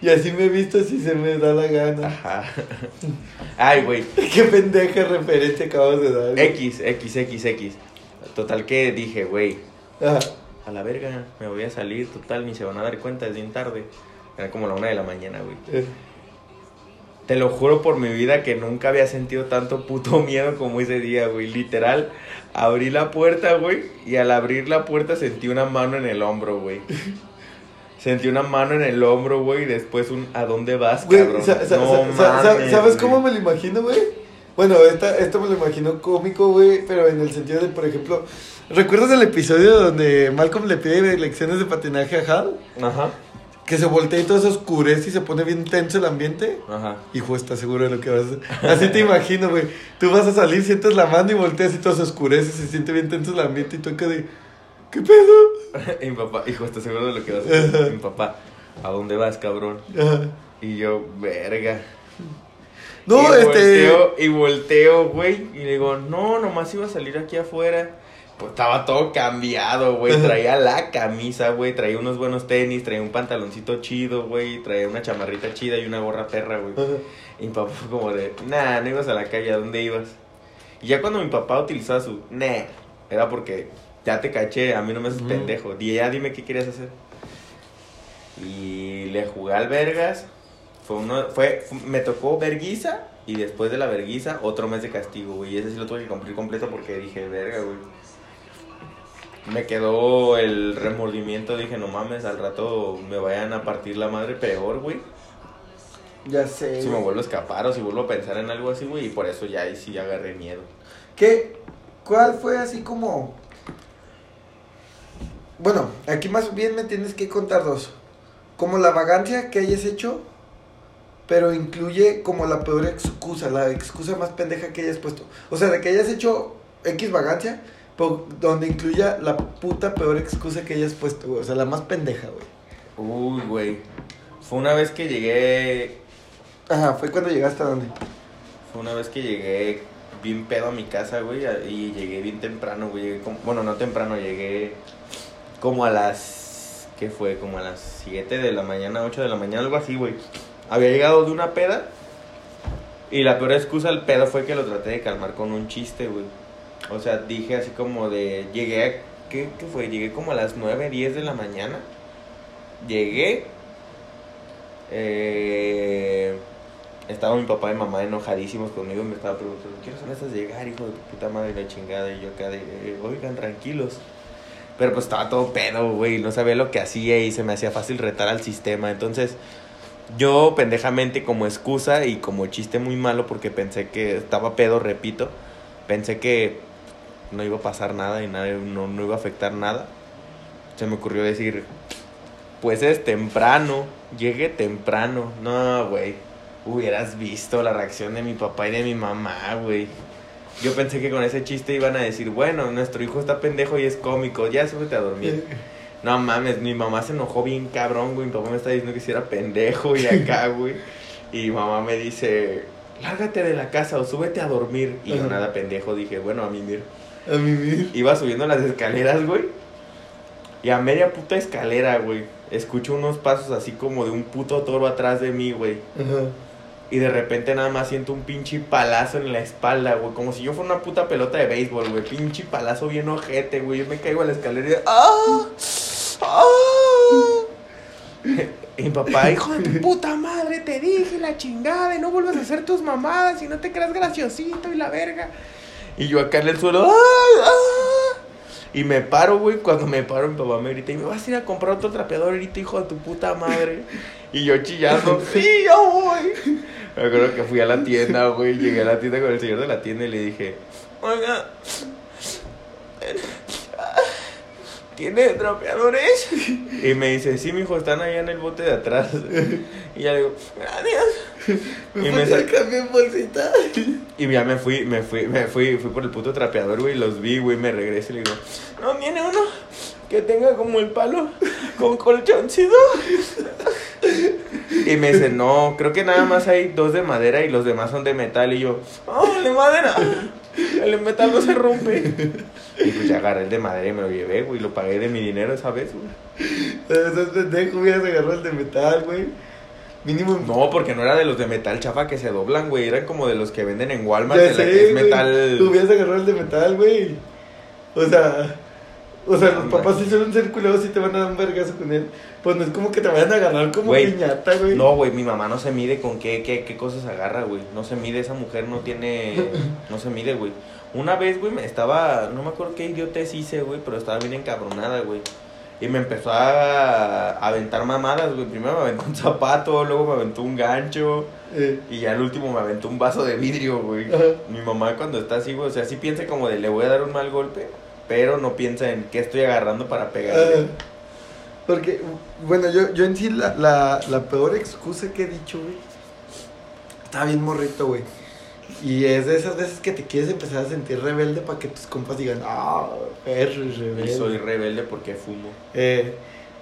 Y así me he visto si se me da la gana. Ajá. Ay, güey. *laughs* Qué pendeja referencia acabas de dar. X, X, X, X. Total que dije, güey, Ajá. A la verga, me voy a salir, total, ni se van a dar cuenta, es bien tarde. Era como la una de la mañana, güey. Eh, Te lo juro por mi vida que nunca había sentido tanto puto *laughs* miedo como ese día, güey. Literal, abrí la puerta, güey, y al abrir la puerta sentí una mano en el hombro, güey. Sentí una mano en el hombro, güey, y después un ¿a dónde vas, Güey, cabrón? sa- sa- No sa- sa- sa- mames, ¿sabes güey. cómo me lo imagino, güey? Bueno, esta, esto me lo imagino cómico, güey, pero en el sentido de, por ejemplo, ¿recuerdas el episodio donde Malcolm le pide lecciones de patinaje a Hal? Ajá, Que se voltea y todo se oscurece y se pone bien tenso el ambiente. ajá. Hijo, ¿estás seguro de lo que vas a hacer? Así te imagino, güey. Tú vas a salir, sientes la mano y volteas y todo se oscurece, se siente bien tenso el ambiente y tú acá de... ¿Qué pedo? *laughs* Y mi papá, hijo, ¿estás seguro de lo que vas a hacer? mi papá, ¿a dónde vas, cabrón? Ajá. Y yo, verga. No, y este... Volteo, y volteo, güey. Y le digo, no, nomás iba a salir aquí afuera. Pues estaba todo cambiado, güey. Traía la camisa, güey. Traía unos buenos tenis, traía un pantaloncito chido, güey. Traía una chamarrita chida y una gorra perra, güey. Y mi papá fue como de, nah, no ibas a la calle, ¿a dónde ibas? Y ya cuando mi papá utilizaba su, nah, era porque ya te caché, a mí no me haces pendejo. Di, ya dime qué querías hacer. Y le jugué al Vergas. Fue uno, fue, fu- me tocó verguiza y después de la verguiza otro mes de castigo, güey. Y ese sí lo tuve que cumplir completo porque dije, verga, güey. Me quedó el remordimiento, dije, no mames, al rato me vayan a partir la madre peor, güey. Ya sé. Si me vuelvo a escapar o si vuelvo a pensar en algo así, güey, y por eso ya ahí sí agarré miedo. ¿Qué? ¿Cuál fue así como... Bueno, aquí más bien me tienes que contar dos. Como la vagancia que hayas hecho, pero incluye como la peor excusa, la excusa más pendeja que hayas puesto. O sea, de que hayas hecho X vagancia, pero donde incluya la puta peor excusa que hayas puesto, güey. O sea, la más pendeja, güey. Uy, güey. Fue una vez que llegué. Ajá, fue cuando llegaste a dónde. Fue una vez que llegué bien pedo a mi casa, güey. Y llegué bien temprano, güey. llegué como- bueno, no temprano, llegué como a las. ¿Qué fue? Como a las 7 de la mañana, 8 de la mañana, algo así, güey. Había llegado de una peda. Y la peor excusa al pedo fue que lo traté de calmar con un chiste, güey. O sea, dije así como de. Llegué a. ¿Qué, qué fue? Llegué como a las 9, 10 de la mañana. Llegué. Eh, estaba mi papá y mamá enojadísimos conmigo y me estaba preguntando, ¿qué son estas de llegar, hijo de puta madre la chingada? Y yo acá de, "Eh, oigan, tranquilos. Pero pues estaba todo pedo, güey, no sabía lo que hacía y se me hacía fácil retar al sistema. Entonces, yo pendejamente como excusa y como chiste muy malo porque pensé que estaba pedo, repito, pensé que no iba a pasar nada y nada, no, no iba a afectar nada. Se me ocurrió decir, pues es temprano, llegué temprano. No, güey, hubieras visto la reacción de mi papá y de mi mamá, güey. Yo pensé que con ese chiste iban a decir, bueno, nuestro hijo está pendejo y es cómico, ya súbete a dormir. *laughs* No mames, mi mamá se enojó bien cabrón, güey. Mi papá me está diciendo que si era pendejo y acá, *laughs* güey. Y mamá me dice, lárgate de la casa o súbete a dormir. Y yo nada pendejo dije, bueno, a mimir. A mí Iba subiendo las escaleras, güey. Y a media puta escalera, güey. Escucho unos pasos así como de un puto toro atrás de mí, güey. Ajá. Y de repente nada más siento un pinche palazo en la espalda, güey. Como si yo fuera una puta pelota de béisbol, güey. Pinche palazo bien ojete, güey. Yo me caigo a la escalera y... ¡Ah! Y mi papá, *laughs* hijo de tu puta madre, te dije la chingada y no vuelvas a hacer tus mamadas y no te creas graciosito y la verga. Y yo acá en el suelo, ¡ay! ¡ah! Y me paro, güey. Cuando me paro, mi papá me grita y me vas a ir a comprar otro trapeador ahorita, hijo de tu puta madre. Y yo chillando, *laughs* sí, yo voy. Me acuerdo que fui a la tienda, güey. Llegué a la tienda con el señor de la tienda y le dije, oiga, ¿tiene trapeadores? Y me dice, sí, mijo, están allá en el bote de atrás. Y ya le digo, gracias. Me Y me cambiar bolsita. y ya me fui, me fui, me fui, fui por el puto trapeador, güey, los vi, güey, me regreso y le digo, no, tiene uno que tenga como el palo con colchoncito. Y me dice, no, creo que nada más hay dos de madera y los demás son de metal. Y yo, oh, de madera. El de metal no se rompe. Y pues ya agarré el de madera y me lo llevé, güey, lo pagué de mi dinero esa vez, güey. Estás pendejo, hubieras agarrado el de metal, güey. Mínimo. No, porque no era de los de metal chafa que se doblan, güey. Eran como de los que venden en Walmart, Ya de la sé, que es güey. metal. Tú hubieras agarrado el de metal, güey. O sea. O sea, los No, papás man. si son un ser culeros y te van a dar un vergazo con él. Pues no es como que te vayan a agarrar como Güey. piñata, güey. No, güey, mi mamá no se mide con qué, qué, qué cosas agarra, güey. No se mide, esa mujer no tiene. *laughs* No se mide, güey. Una vez, güey, me estaba. No me acuerdo qué idiotez hice, güey, pero estaba bien encabronada, güey. Y me empezó a aventar mamadas, güey. Primero me aventó un zapato, luego me aventó un gancho. Eh, Y ya el último me aventó un vaso de vidrio, güey. Ajá. Mi mamá cuando está así, güey, o sea, sí piensa como de le voy a dar un mal golpe, pero no piensa en qué estoy agarrando para pegarle. Porque, bueno, yo, yo en sí la, la, la peor excusa que he dicho, güey. Estaba bien morrito, güey. Y es de esas veces que te quieres empezar a sentir rebelde para que tus compas digan, ah, perro, es rebelde. Y soy rebelde porque fumo. Eh,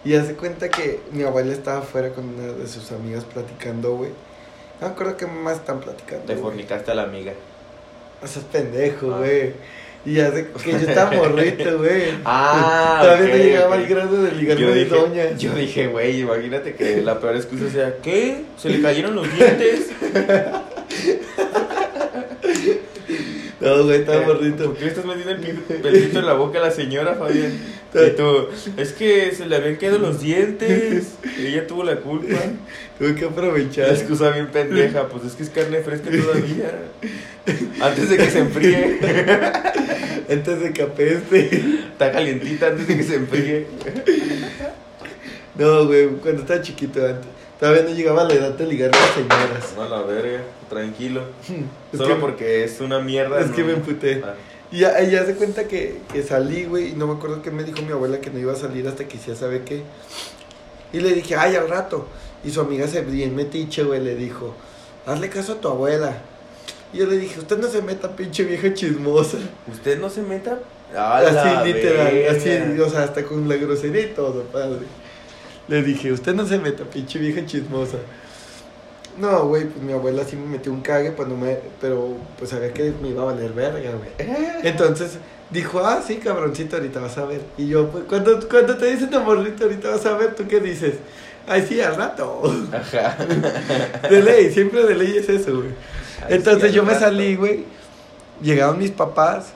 y hace cuenta que mi abuela estaba afuera con una de sus amigas platicando, güey. No me acuerdo qué más están platicando. Te güey. fornicaste a la amiga. O sea, es pendejo, Ah. Y hace que yo estaba *laughs* morrito, güey. Ah, Todavía no llegaba ok. al grado de ligarme Yo de doña. yo dije, güey, imagínate que la peor excusa sea, ¿qué? ¿Se le cayeron los dientes? *laughs* No, güey, estaba ¿Por morrito. qué le estás metiendo el pelito en la boca a la señora, Fabián? *laughs* Y tú, es que se le habían caído los dientes. Y ella tuvo la culpa. *laughs* Tuve que La aprovechar. excusa bien pendeja, pues es que es carne fresca todavía. *laughs* Antes de que se enfríe. Antes de que apeste. Está calientita antes de que se enfríe. No, güey, cuando estaba chiquito antes. Todavía no llegaba a la edad de ligarme a señoras. No, la verga, tranquilo. *laughs* Es Solo que- porque es una mierda. Es que me emputé. Ah. Y ya, ya se cuenta que, que salí, güey, y no me acuerdo qué me dijo mi abuela que no iba a salir hasta que ya sabe qué. Y le dije, ay, al rato. Y su amiga se bien metiche, güey, le dijo, hazle caso a tu abuela. Y yo le dije, usted no se meta, pinche vieja chismosa. Usted no se meta. A así, literal, verga. así, o sea, hasta con la grosería y todo, padre. Le dije, usted no se meta, pinche vieja chismosa. No, güey, pues mi abuela sí me metió un cague, no me, pero pues sabía que me iba a valer verga, güey. Entonces dijo, ah, sí, cabroncito, ahorita vas a ver. Y yo, pues, cuando, cuando te dicen amorrito, ahorita vas a ver, ¿tú qué dices? Ay, sí, al rato. Ajá. *laughs* De ley, siempre de ley es eso, güey. Entonces sí, yo me rato. salí, güey. Llegaron mis papás.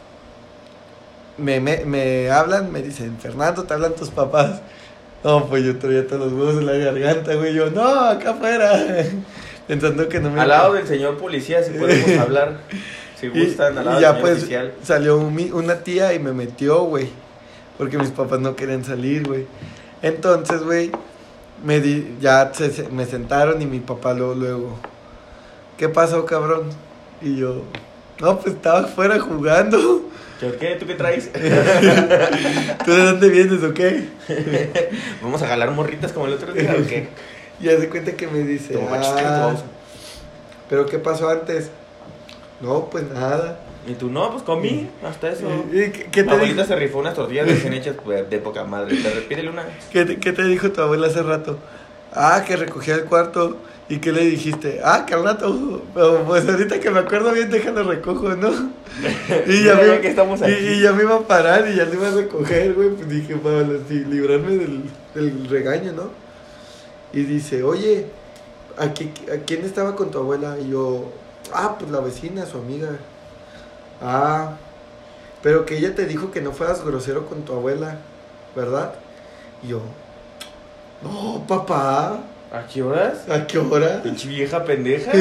Me, me, me hablan, me dicen, Fernando, te hablan tus papás. No, pues yo traía todos los huevos en la garganta, güey. Yo, no, acá afuera. *laughs* Pensando que no me. Al lado del señor policía, si podemos *laughs* hablar. Si gustan, al lado y ya del señor pues oficial. salió un- una tía y me metió, güey. Porque mis papás no querían salir, güey. Entonces, güey, me di, ya se- me sentaron y mi papá luego, luego, ¿qué pasó, cabrón? Y yo, no, pues estaba afuera jugando. ¿Yo qué? ¿Tú qué traes? *laughs* ¿Tú de dónde vienes o qué? *laughs* ¿Vamos a jalar morritas como el otro día o qué? *laughs* Y hace cuenta que me dice, Te te "Ah, vamos". ¿pero qué pasó antes? No, pues nada. Y tú, no, pues comí, hasta eso. ¿Y qué, qué Mi te abuelita dijo? se rifó unas tortillas recién hechas pues, de poca madre. Te repítele una. ¿Qué te, qué te dijo tu abuela hace rato? Ah, que recogía el cuarto. ¿Y qué le dijiste? Ah, rato. Pero pues ahorita que me acuerdo bien, déjalo recojo, ¿no? *laughs* Y ya, me, ya que estamos y- aquí. y ya me iba a parar y ya lo iba a recoger, güey. Pues dije, para librarme del, del regaño, ¿no? Y dice, oye, ¿a, qué- ¿a quién estaba con tu abuela? Y yo, ah, pues la vecina, su amiga. Ah, pero que ella te dijo que no fueras grosero con tu abuela, ¿verdad? Y yo, no, papá, ¿A qué horas? ¿a qué hora? Pinche vieja pendeja.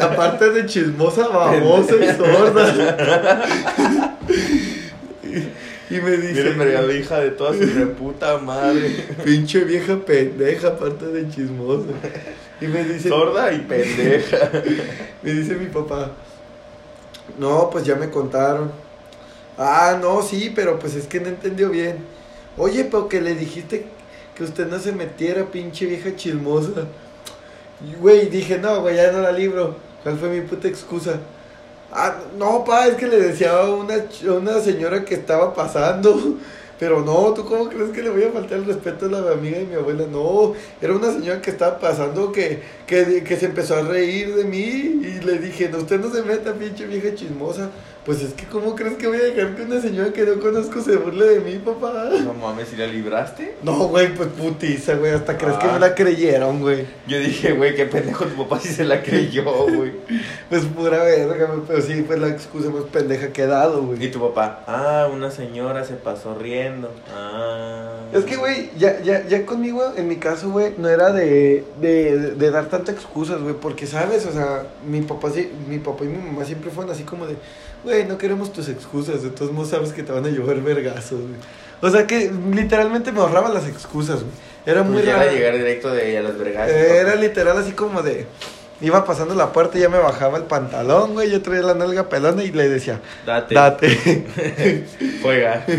Aparte de chismosa, babosa y sorda. y, me dice, Viene envergado hija de toda su reputa madre. pinche vieja pendeja, aparte de chismosa. Y me dice, Sorda y pendeja. me dice mi papá, no, pues ya me contaron. Ah, no, sí, pero pues es que no entendió bien. Oye, pero que le dijiste que usted no se metiera, pinche vieja chismosa. Güey, dije, no, güey, ya no la libro. ¿Cuál fue mi puta excusa? Ah, no, pa, es que le decía a una, una señora que estaba pasando. *laughs* Pero no, ¿tú cómo crees que le voy a faltar el respeto a la amiga de mi abuela? No, era una señora que estaba pasando que, que, que se empezó a reír de mí y le dije, no, usted no se meta, pinche vieja chismosa. Pues es que, ¿cómo crees que voy a dejar que una señora que no conozco se burle de mí, papá? No mames, ¿y la libraste? No, güey, pues putiza, güey. Hasta crees que Ah. me la creyeron, güey. Yo dije, güey, qué pendejo tu papá si se la creyó, güey. *laughs* Pues pura verga. Pero sí, pues la excusa más pendeja que he dado, Y güey. tu papá, ah, una señora se pasó riendo. Ah. Es que, güey, ya, ya, ya conmigo, en mi caso, güey, no era de, de, de dar tantas excusas, güey, porque, ¿sabes? O sea, mi papá, sí, mi papá y mi mamá siempre fueron así como de, güey, no queremos tus excusas, de todos modos sabes que te van a llover vergazos, güey. O sea que literalmente me ahorraban las excusas, güey. Era muy Pues ya raro. era llegar directo de a las vergas. Eh, Era literal así como de, iba pasando la puerta y ya me bajaba el pantalón, güey, yo traía la nalga pelona y le decía, Date. date. *laughs* Juega. *laughs*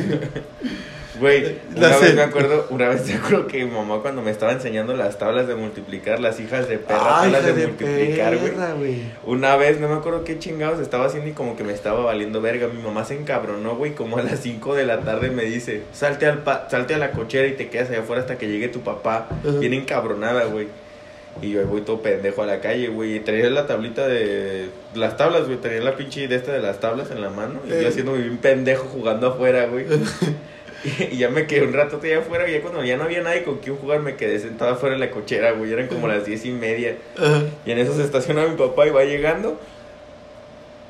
Güey, *laughs* una vez me acuerdo, una vez me acuerdo que mi mamá cuando me estaba enseñando las tablas de multiplicar, las hijas de perra, Ay, tablas de, de multiplicar, güey. Una vez, no me acuerdo qué chingados estaba haciendo y como que me estaba valiendo verga. Mi mamá se encabronó, güey, como a las 5 de la tarde me dice, salte, al pa- salte a la cochera y te quedas allá afuera hasta que llegue tu papá. Ajá. Bien encabronada, güey. Y yo voy todo pendejo a la calle, güey. Y traía la tablita de... Las tablas, güey. Traía la pinche de esta de las tablas en la mano. Y Eh. yo haciendo bien pendejo jugando afuera, güey. *laughs* *laughs* Y ya me quedé un rato allá afuera y ya cuando ya no había nadie con quien jugar me quedé sentado afuera en la cochera, güey. Eran como las diez y media. Y en eso se estaciona mi papá y va llegando.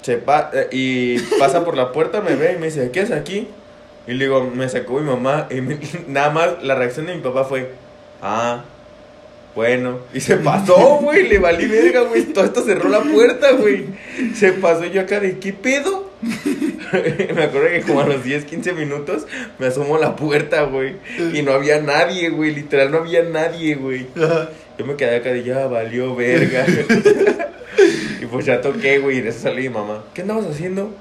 Se pa- eh, y pasa por la puerta, me ve y me dice, ¿qué es aquí? Y le digo, me sacó mi mamá. Y me- *laughs* nada más la reacción de mi papá fue, ah, bueno. Y se pasó, güey, le valí verga, güey. Todo esto cerró la puerta, güey. Se pasó yo acá de, ¿qué pedo? *laughs* me acuerdo que como a los 10, 15 minutos me asomo a la puerta, güey. Y no había nadie, güey. Literal, no había nadie, güey. Yo me quedé acá de ya valió verga. *laughs* y pues ya toqué, güey, y de eso salió mi mamá. ¿Qué andabas haciendo?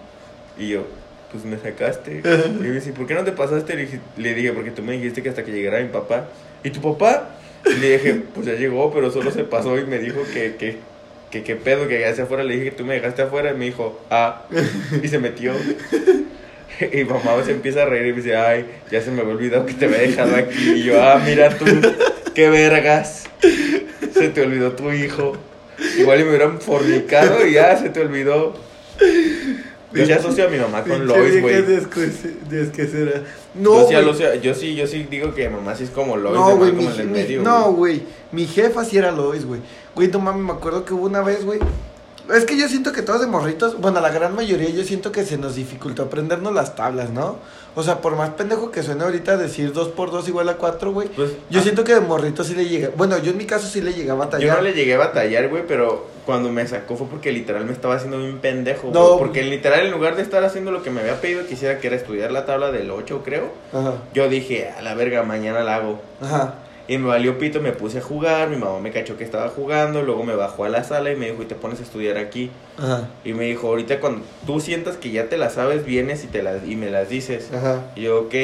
Y yo, pues me sacaste. Y me dice, ¿por qué no te pasaste? Le dije, le dije, porque tú me dijiste que hasta que llegara mi papá. ¿Y tu papá? Y le dije, pues ya llegó, pero solo se pasó y me dijo que, que, que, qué pedo, que hacia afuera. Le dije que tú me dejaste afuera y me dijo, ah, y se metió. *laughs* Y mamá se empieza a reír y me dice, ay, ya se me había olvidado que te había dejado aquí. Y yo, ah, mira tú, qué vergas. Se te olvidó tu hijo. Igual y me hubieran fornicado y ya se te olvidó. Yo ya asocio a mi mamá con Lois, güey. descuece- desquecera. No, yo, sí yo sí, yo sí digo que mamá sí es como Lois, No, güey, mi, en el mi- medio. no, güey. güey, mi jefa sí era Lois, güey. Güey, no mames, me acuerdo que hubo una vez, güey. Es que yo siento que todos de morritos, bueno, la gran mayoría yo siento que se nos dificultó aprendernos las tablas, ¿no? O sea, por más pendejo que suene ahorita decir 2 por 2 igual a 4, güey. Pues, Yo ah, siento que de morrito sí le llega. Bueno, yo en mi caso sí le llegaba a Yo tallar. no le llegué a batallar, güey, pero cuando me sacó fue porque literal me estaba haciendo bien pendejo, No. güey. Porque literal, en lugar de estar haciendo lo que me había pedido, quisiera que era estudiar la tabla del 8, creo. Ajá, Yo dije, a la verga, mañana la hago. ajá. Y me valió pito, me puse a jugar, mi mamá me cachó que estaba jugando, luego me bajó a la sala y me dijo, y te pones a estudiar aquí. Ajá, Y me dijo, ahorita cuando tú sientas que ya te las sabes, vienes y, te las, y me las dices. ajá. Y yo, ok.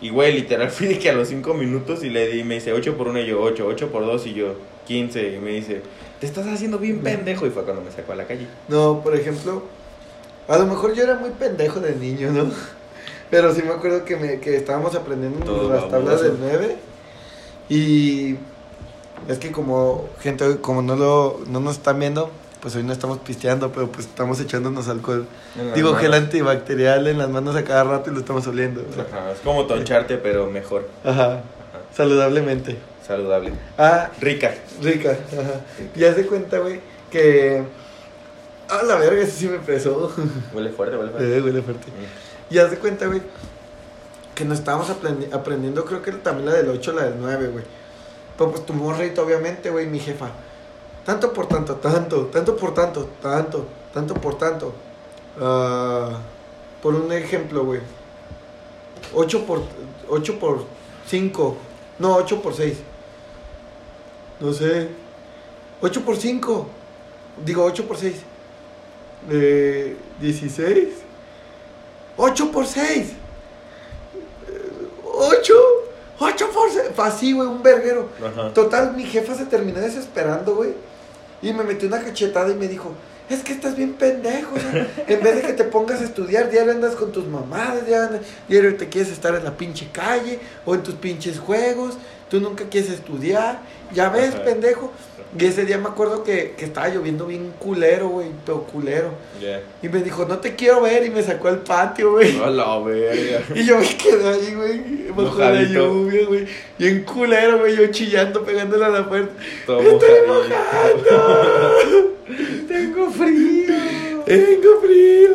Y güey, literal *laughs* fui de que a los 5 minutos y le di, me dice 8 por 1 y yo 8, 8 por 2 y yo 15. Y me dice, te estás haciendo bien pendejo. Y fue cuando me sacó a la calle. No, por ejemplo, a lo mejor yo era muy pendejo de niño, ¿no? *laughs* Pero sí me acuerdo que, me, que estábamos aprendiendo Todo las tablas del 9 y es que como gente, como no lo no nos están viendo, pues hoy no estamos pisteando, pero pues estamos echándonos alcohol. Digo, manos. gel antibacterial en las manos a cada rato y lo estamos oliendo. o sea, Ajá, es como toncharte, pero mejor. Ajá, Ajá, saludablemente. saludable. Ah, Rica. rica, ajá. Ya se cuenta, güey, que... Ah, la verga, ese sí me pesó. Huele fuerte, huele fuerte. Eh, huele fuerte. Mm. Y haz de cuenta, güey, que nos estábamos aprendi- aprendiendo, creo que también la del 8, la del 9, güey. Pero pues tu morrito, obviamente, güey, mi jefa. Tanto por tanto, tanto, tanto por tanto, tanto, tanto por tanto. Ah, por un ejemplo, güey. 8 por, 8 por 5. No, 8 por 6. No sé. 8 por 5. Digo, 8 por 6. Eh, 16. 8 por 6. 8. 8 por 6. Así, güey, un verguero. Ajá. Total, mi jefa se terminó desesperando, güey. Y me metió una cachetada y me dijo, es que estás bien pendejo. o sea, en vez de que te pongas a estudiar, diario andas con tus mamadas, diario, diario te quieres estar en la pinche calle o en tus pinches juegos. Tú nunca quieres estudiar. Ya ves, Ajá. pendejo. Y ese día me acuerdo que, que estaba lloviendo bien culero, güey, pero culero. Y me dijo, no te quiero ver. Y me sacó al patio, güey. A la verga. *laughs* Y yo me quedé ahí, güey, bajo la lluvia, güey. Y en culero, güey, yo chillando, pegándole a la puerta. Todo ¡Estoy mojado! *laughs* ¡Tengo frío! ¡Tengo frío!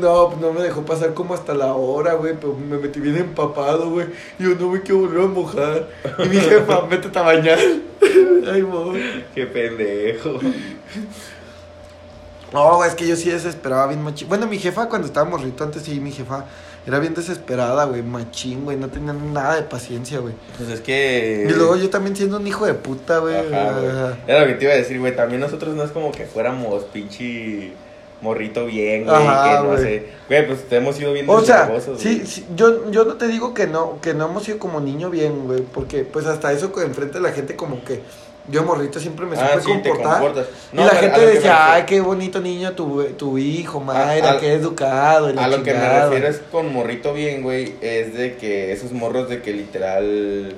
No, no me dejó pasar como hasta la hora, güey, pero me metí bien empapado, güey. Y yo no me quiero volver a mojar. Y mi *laughs* jefa, métete a bañar. Ay. Qué pendejo. No, es que yo sí desesperaba bien machín. Bueno, mi jefa cuando estaba morrito antes sí, mi jefa era bien desesperada, güey, machín, güey, no tenía nada de paciencia, güey. Pues es que. Y luego yo también siendo un hijo de puta, güey. Ajá, güey. Era lo que te iba a decir, güey. También nosotros no es como que fuéramos pinche morrito bien, güey. Ajá, que no güey. sé. Güey, pues te hemos ido bien O sea, desvergonzosos, sí, güey. sí, yo, yo no te digo que no, que no hemos sido como niño bien, güey, porque pues hasta eso con enfrente de la gente como que yo morrito siempre me Ah, supe sí, te comportar. y la gente que decía, ay, qué bonito niño tu, tu hijo, Mayra, a- qué educado. A lo que me chingada". refiero es con morrito bien, güey, es de que esos morros de que literal,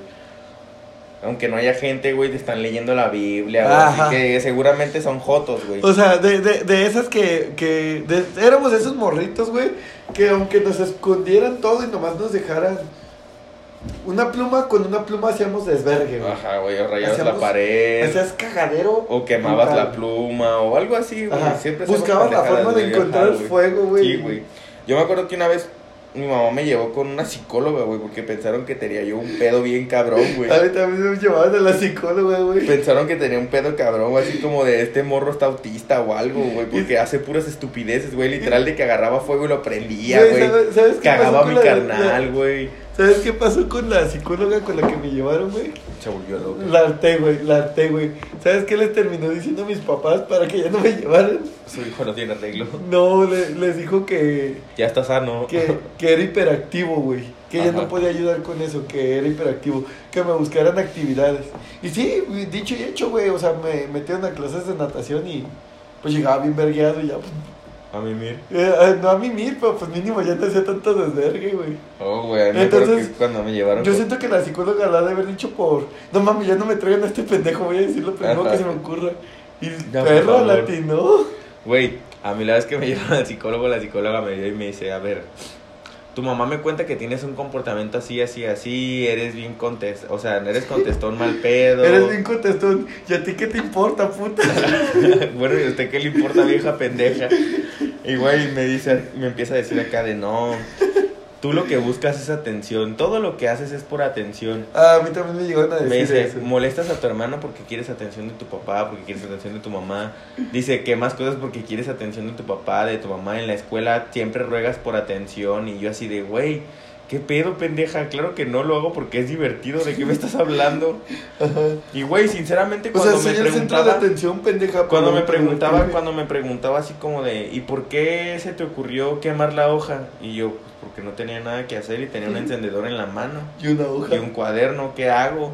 aunque no haya gente, güey, te están leyendo la Biblia, güey, Ajá. así que seguramente son jotos, güey. O sea, de, de, de esas que, que de- éramos esos morritos, güey, que aunque nos escondieran todo y nomás nos dejaran una pluma, con una pluma hacíamos desvergue, güey. Ajá, güey, o rayabas la pared, Hacías cagadero. o quemabas la pluma, o algo así, güey. Siempre Buscabas la forma de encontrar el fuego, güey. Sí, güey. Yo me acuerdo que una vez mi mamá me llevó con una psicóloga, güey, porque pensaron que tenía yo un pedo bien cabrón, güey. A mí también me llevaban a la psicóloga, güey. Pensaron que tenía un pedo cabrón, güey, así como de este morro está autista o algo, güey, porque hace puras estupideces, güey, literal de que agarraba fuego y lo prendía, Güey. ¿sabes- sabes qué Cagaba mi la- carnal, güey. ¿Sabes qué pasó con la psicóloga con la que me llevaron, güey? Se volvió. La harté, güey, la harté, güey. ¿Sabes qué les terminó diciendo a mis papás para que ya no me llevaran? Su hijo no tiene arreglo. No, le- les dijo que, Ya está sano. que, que era hiperactivo, güey. Que ella Ajá. no podía ayudar con eso, que era hiperactivo. Que me buscaran actividades. Y sí, dicho y hecho, güey. O sea, me metieron a clases de natación y pues llegaba bien vergueado y ya, pues. A mimir. eh, eh, no a mimir, pero pues mínimo ya no hacía tanto desvergue, güey. Oh, güey, me acuerdo Entonces, que cuando me llevaron. Yo siento que la psicóloga la ha de haber dicho por. No mames, ya no me traigan a este pendejo, voy a decir lo primero Ajá. que se me ocurra. Y perro latino. Güey, a mí la vez que me *laughs* llevaron al psicólogo, la psicóloga me dio y me dice, a ver, tu mamá me cuenta que tienes un comportamiento así, así, así, eres bien contest, o sea, eres contestón mal pedo. Eres bien contestón. ¿Y a ti qué te importa, puta? *laughs* bueno, ¿y a usted qué le importa, vieja pendeja? Y güey, me dice, me empieza a decir acá de no, tú lo que buscas es atención, todo lo que haces es por atención. Ah, a mí también me llegaron a decir Me dice, eso. molestas a tu hermano porque quieres atención de tu papá, porque quieres atención de tu mamá. Dice que más cosas porque quieres atención de tu papá, de tu mamá. En la escuela siempre ruegas por atención. Y yo así de, güey, ¿qué pedo, pendeja? Claro que no lo hago porque es divertido. ¿De qué me estás hablando? Ajá. Y güey, sinceramente, O cuando sea, me soy el centro de preguntaba... atención, pendeja. Cuando me preguntaba, cuando me preguntaba así como de, ¿y por qué se te ocurrió quemar la hoja? Y yo, pues porque no tenía nada que hacer y tenía un encendedor en la mano Y una hoja. y un cuaderno, ¿qué hago?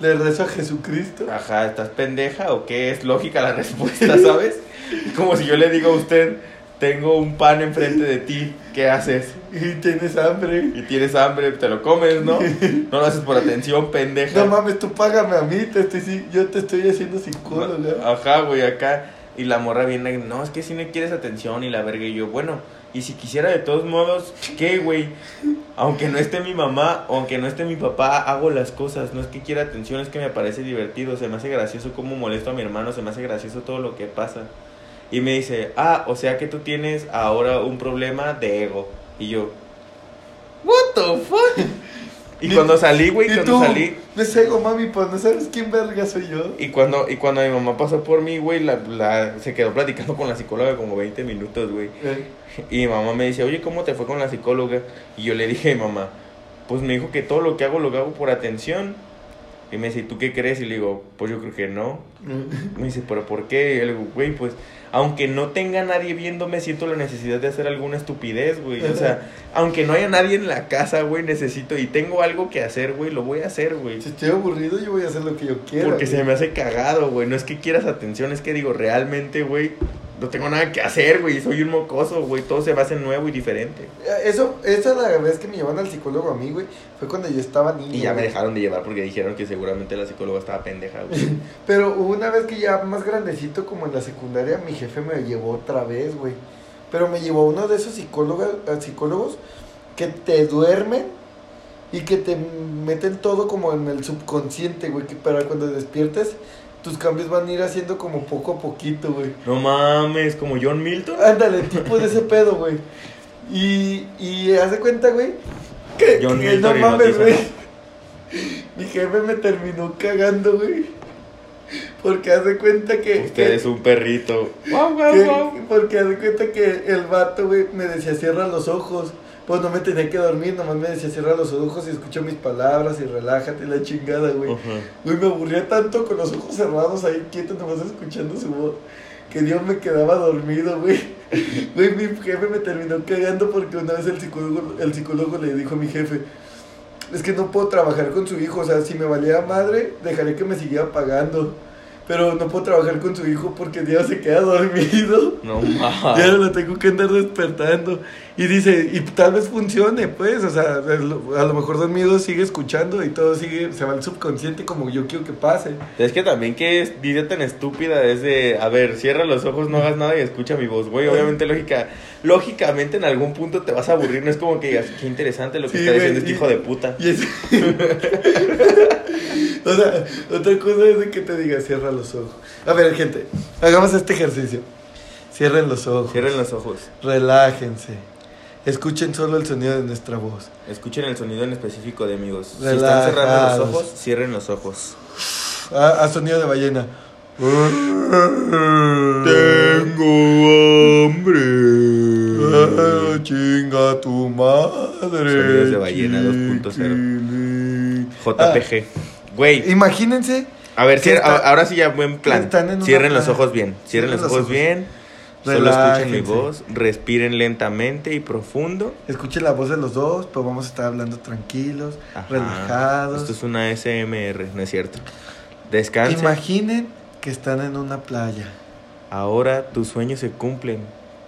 Le rezo a Jesucristo. Ajá, ¿estás pendeja o qué? Es lógica la respuesta, ¿sabes? *laughs* Como si yo le digo a usted, tengo un pan enfrente de ti, ¿qué haces? Y tienes hambre. Y tienes hambre, te lo comes, ¿no? *laughs* No lo haces por atención, pendeja. No mames, tú págame a mí. Te estoy, yo te estoy haciendo psicóloga. Ajá, güey, acá. Y la morra viene, no, es que si no quieres atención y la verga. Y yo, bueno, y si quisiera de todos modos, ¿qué, güey? Aunque no esté mi mamá, aunque no esté mi papá, hago las cosas. No es que quiera atención, es que me parece divertido. Se me hace gracioso cómo molesto a mi hermano, se me hace gracioso todo lo que pasa. Y me dice, ah, o sea que tú tienes ahora un problema de ego. Y yo, ¿What the fuck? *laughs* Y cuando salí, güey, cuando tú, salí, me cego, mami, pues no sabes quién verga soy yo. y cuando, y cuando mi mamá pasó por mí, güey, la, la- se quedó platicando con la psicóloga como 20 minutos, güey. Eh, Y mi mamá me dice, oye, ¿cómo te fue con la psicóloga? Y yo le dije, mamá, pues me dijo que todo lo que hago lo hago por atención. Y me dice, ¿y tú qué crees? Y le digo, pues yo creo que no. Me dice, ¿pero por qué? Y le digo, güey, pues, aunque no tenga nadie viéndome, siento la necesidad de hacer alguna estupidez, güey. O sea, *laughs* aunque no haya nadie en la casa, güey, necesito y tengo algo que hacer, güey, lo voy a hacer, güey. Si estoy aburrido, yo voy a hacer lo que yo quiera. Porque güey. se me hace cagado, güey. No es que quieras atención, es que digo, realmente, güey, no tengo nada que hacer, güey. Soy un mocoso, güey. Todo se va a hacer nuevo y diferente. Eso, esa es la vez que me llevaron al psicólogo a mí, güey. Fue cuando yo estaba niño. Y ya me dejaron de llevar porque dijeron que seguramente la psicóloga estaba pendeja, güey. *laughs* Pero una vez que ya más grandecito, como en la secundaria, mi jefe me llevó otra vez, güey. Pero me llevó uno de esos psicólogos, psicólogos que te duermen y que te meten todo como en el subconsciente, güey. Que para cuando despiertes, tus cambios van a ir haciendo como poco a poquito, güey. No mames, como John Milton. Ándale, tipo de ese pedo, güey. Y, y haz de cuenta, güey, que, John que Milton no mames, güey. Mi jefe me terminó cagando, güey. Porque haz de cuenta que. Usted que- es un perrito. Que- guau. porque haz de cuenta que el vato, güey, me decía cierra los ojos. Pues no me tenía que dormir, nomás me decía cierra los ojos y escucha mis palabras y relájate la chingada, güey. Güey, me aburría tanto con los ojos cerrados ahí quieto, nomás escuchando su voz. Que Dios me quedaba dormido, güey. *laughs* Güey, mi jefe me terminó cagando porque una vez el psicólogo, el psicólogo le dijo a mi jefe, es que no puedo trabajar con su hijo, o sea, si me valía madre, dejaré que me siguiera pagando. Pero no puedo trabajar con su hijo porque Dios se queda dormido. No *laughs* Ya mames. lo tengo que andar despertando. Y dice, y tal vez funcione, pues, o sea, a lo mejor dormido sigue escuchando y todo sigue, se va al subconsciente como yo quiero que pase. Es que también que es vida tan estúpida es de, a ver, cierra los ojos, no hagas nada y escucha mi voz, güey. Obviamente lógica, lógicamente en algún punto te vas a aburrir, no es como que digas, qué interesante lo que Sí, está diciendo este hijo de puta. Y es... *laughs* o sea, otra cosa es de que te diga, cierra los ojos. A ver, gente, hagamos este ejercicio. Cierren los ojos. Cierren los ojos. Relájense. Escuchen solo el sonido de nuestra voz. Escuchen el sonido en específico de amigos. Si están cerrando los ojos, cierren los ojos. Ah, sonido de ballena. hambre. Ah, chinga tu madre. Sonidos de ballena 2.0. chiquilín. JPG. Güey, Ah, imagínense. a ver, está- a- ahora sí ya buen plan. Cierren los ojos bien. Cierren los ojos bien. Solo escuchen mi voz. Respiren lentamente y profundo. Escuchen la voz de los dos, pues vamos a estar hablando tranquilos, Ajá. relajados. Esto es una SMR, no es cierto. Descansen. Imaginen que están en una playa. Ahora tus sueños se cumplen.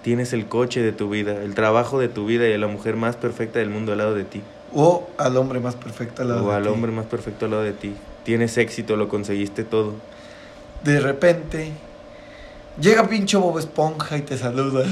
Tienes el coche de tu vida, el trabajo de tu vida y a la mujer más perfecta del mundo al lado de ti. O al hombre más perfecto al lado o de al ti. hombre más perfecto al lado de ti. Tienes éxito, lo conseguiste todo. De repente, llega pinche Bob Esponja y te saluda.